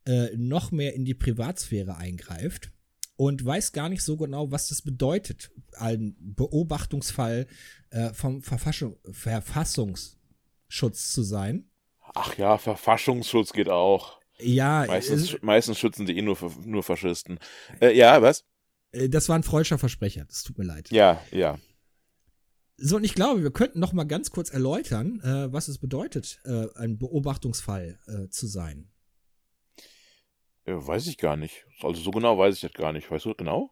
äh, noch mehr in die Privatsphäre eingreift und weiß gar nicht so genau, was das bedeutet, ein Beobachtungsfall äh, vom Verfassung, Verfassungsschutz zu sein. Ach ja, Verfassungsschutz geht auch. Ja, meistens, meistens schützen die eh nur, nur Faschisten. Äh, ja, was? Äh, das war ein freudscher Versprecher, das tut mir leid. Ja, ja. So, und ich glaube, wir könnten noch mal ganz kurz erläutern, äh, was es bedeutet, äh, ein Beobachtungsfall äh, zu sein. Ja, weiß ich gar nicht. Also so genau weiß ich das gar nicht. Weißt du genau?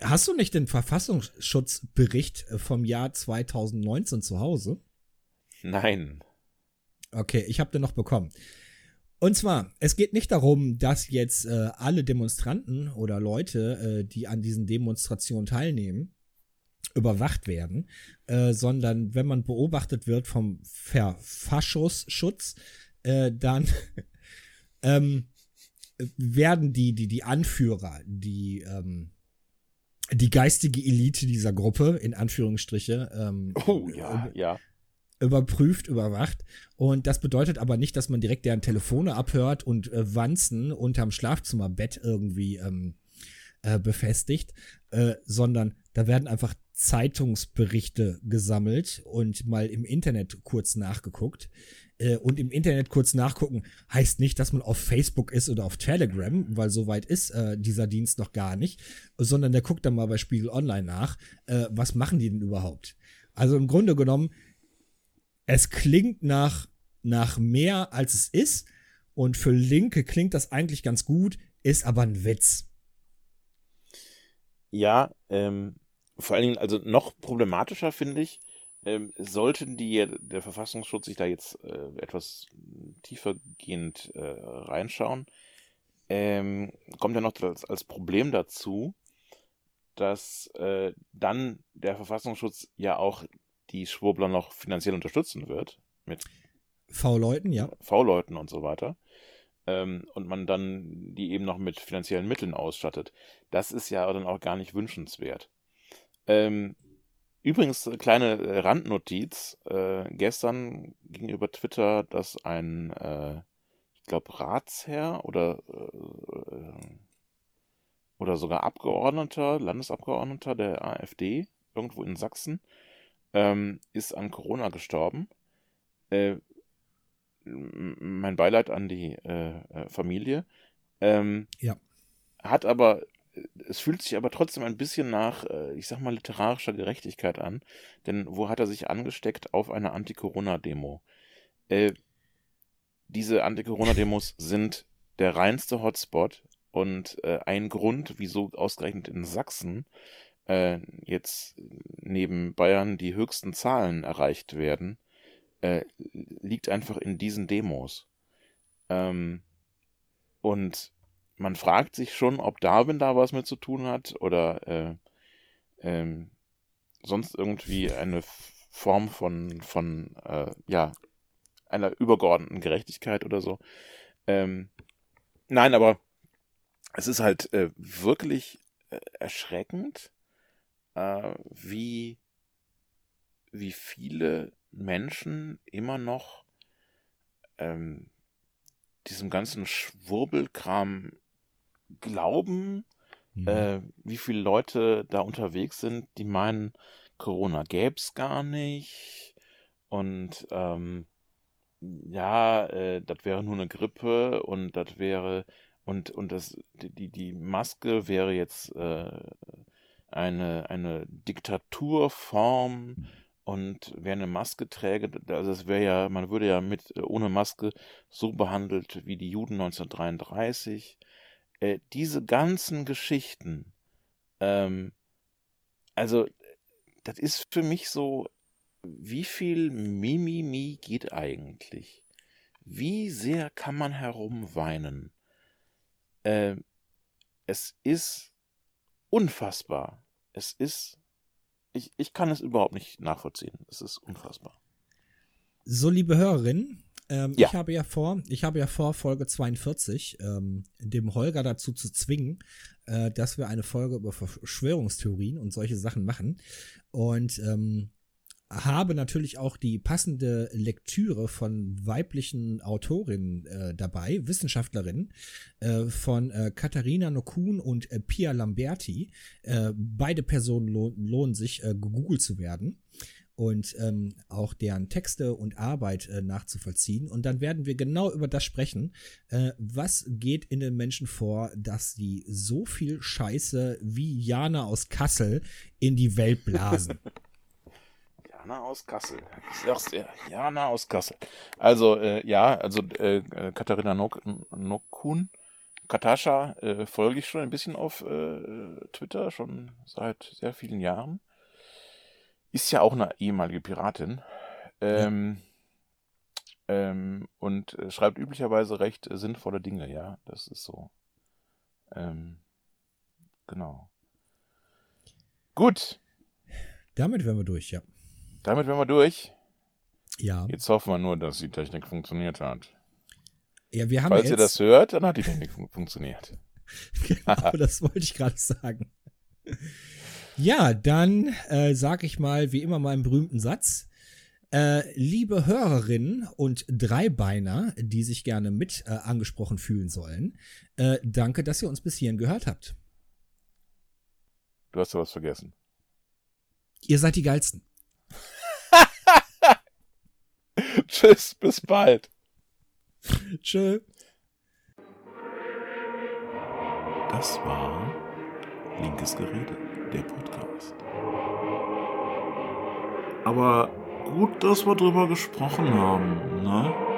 Hast du nicht den Verfassungsschutzbericht äh, vom Jahr 2019 zu Hause? Nein. Okay, ich habe den noch bekommen. Und zwar, es geht nicht darum, dass jetzt äh, alle Demonstranten oder Leute, äh, die an diesen Demonstrationen teilnehmen, überwacht werden, äh, sondern wenn man beobachtet wird vom Verfassungsschutz, äh, dann ähm, werden die, die, die Anführer, die, ähm, die geistige Elite dieser Gruppe, in Anführungsstriche, ähm, Oh ja, ja. überprüft, überwacht. Und das bedeutet aber nicht, dass man direkt deren Telefone abhört und äh, Wanzen unterm Schlafzimmerbett irgendwie ähm, äh, befestigt, äh, sondern da werden einfach Zeitungsberichte gesammelt und mal im Internet kurz nachgeguckt. Äh, und im Internet kurz nachgucken heißt nicht, dass man auf Facebook ist oder auf Telegram, weil soweit ist äh, dieser Dienst noch gar nicht, sondern der guckt dann mal bei Spiegel Online nach, äh, was machen die denn überhaupt. Also im Grunde genommen, es klingt nach, nach mehr, als es ist. Und für Linke klingt das eigentlich ganz gut, ist aber ein Witz. Ja, ähm, vor allen Dingen, also noch problematischer finde ich, ähm, sollten die, der Verfassungsschutz sich da jetzt äh, etwas tiefergehend äh, reinschauen, ähm, kommt ja noch als, als Problem dazu, dass äh, dann der Verfassungsschutz ja auch die Schwurbler noch finanziell unterstützen wird mit V-Leuten, ja. V-Leuten und so weiter. Ähm, und man dann die eben noch mit finanziellen Mitteln ausstattet. Das ist ja dann auch gar nicht wünschenswert. Ähm, übrigens, äh, kleine äh, Randnotiz. Äh, gestern ging über Twitter, dass ein, äh, ich glaube, Ratsherr oder, äh, oder sogar Abgeordneter, Landesabgeordneter der AfD, irgendwo in Sachsen, ähm, ist an Corona gestorben. Äh, mein Beileid an die äh, äh, Familie. Ähm, Ja. Hat aber, es fühlt sich aber trotzdem ein bisschen nach, äh, ich sag mal, literarischer Gerechtigkeit an. Denn wo hat er sich angesteckt? Auf einer Anti-Corona-Demo. Äh, diese Anti-Corona-Demos sind der reinste Hotspot und äh, ein Grund, wieso ausgerechnet in Sachsen äh, jetzt neben Bayern die höchsten Zahlen erreicht werden, äh, liegt einfach in diesen Demos. Ähm, und man fragt sich schon, ob Darwin da was mit zu tun hat oder äh, ähm, sonst irgendwie eine Form von, von äh, ja, einer übergeordneten Gerechtigkeit oder so. Ähm, nein, aber es ist halt äh, wirklich äh, erschreckend, äh, wie, wie viele Menschen immer noch ähm, diesem ganzen Schwurbelkram glauben, Mhm. äh, wie viele Leute da unterwegs sind, die meinen, Corona gäb's gar nicht und ähm, ja, äh, das wäre nur eine Grippe und das wäre und und das die die, Maske wäre jetzt äh, eine eine Diktaturform und wer eine Maske träge, also es wäre ja, man würde ja mit ohne Maske so behandelt wie die Juden 1933 äh, diese ganzen Geschichten, ähm, also das ist für mich so, wie viel Mimimi geht eigentlich? Wie sehr kann man herumweinen? Äh, es ist unfassbar. Es ist, ich, ich kann es überhaupt nicht nachvollziehen. Es ist unfassbar. So, liebe Hörerinnen, ähm, Ja. ich habe ja vor, ich habe ja vor, Folge 42, ähm, dem Holger dazu zu zwingen, äh, dass wir eine Folge über Verschwörungstheorien und solche Sachen machen. Und ähm, habe natürlich auch die passende Lektüre von weiblichen Autorinnen äh, dabei, Wissenschaftlerinnen, äh, von äh, Katharina Nokun und äh, Pia Lamberti. Äh, beide Personen lohn, lohnen sich, äh, gegoogelt zu werden und ähm, auch deren Texte und Arbeit äh, nachzuvollziehen. Und dann werden wir genau über das sprechen. Äh, was geht in den Menschen vor, dass die so viel Scheiße wie Jana aus Kassel in die Welt blasen? Jana aus Kassel. Ich sag's dir, Jana aus Kassel. Also, äh, ja, also äh, äh, Katharina Nok Nokun, Katascha äh, folge ich schon ein bisschen auf äh, Twitter, schon seit sehr vielen Jahren. Ist ja auch eine ehemalige Piratin. Ähm, ähm, und äh, schreibt üblicherweise recht äh, sinnvolle Dinge, ja, das ist so. Ähm, genau. Gut, Damit wären wir durch, ja. damit wären wir durch. Ja, Jetzt hoffen wir nur, dass die Technik funktioniert hat. ja wir haben Falls ja ihr jetzt, das hört, dann hat die Technik fun funktioniert. genau, das wollte ich gerade sagen. Ja, dann äh, sag ich mal, wie immer meinen berühmten Satz. Äh, liebe Hörerinnen und Dreibeiner, die sich gerne mit äh, angesprochen fühlen sollen, äh, danke, dass ihr uns bis hierhin gehört habt. Du hast ja was vergessen. Ihr seid die geilsten. Tschüss, bis bald. Tschö. Das war Linkes Gerede, der Podcast. Aber gut, dass wir drüber gesprochen haben, ne?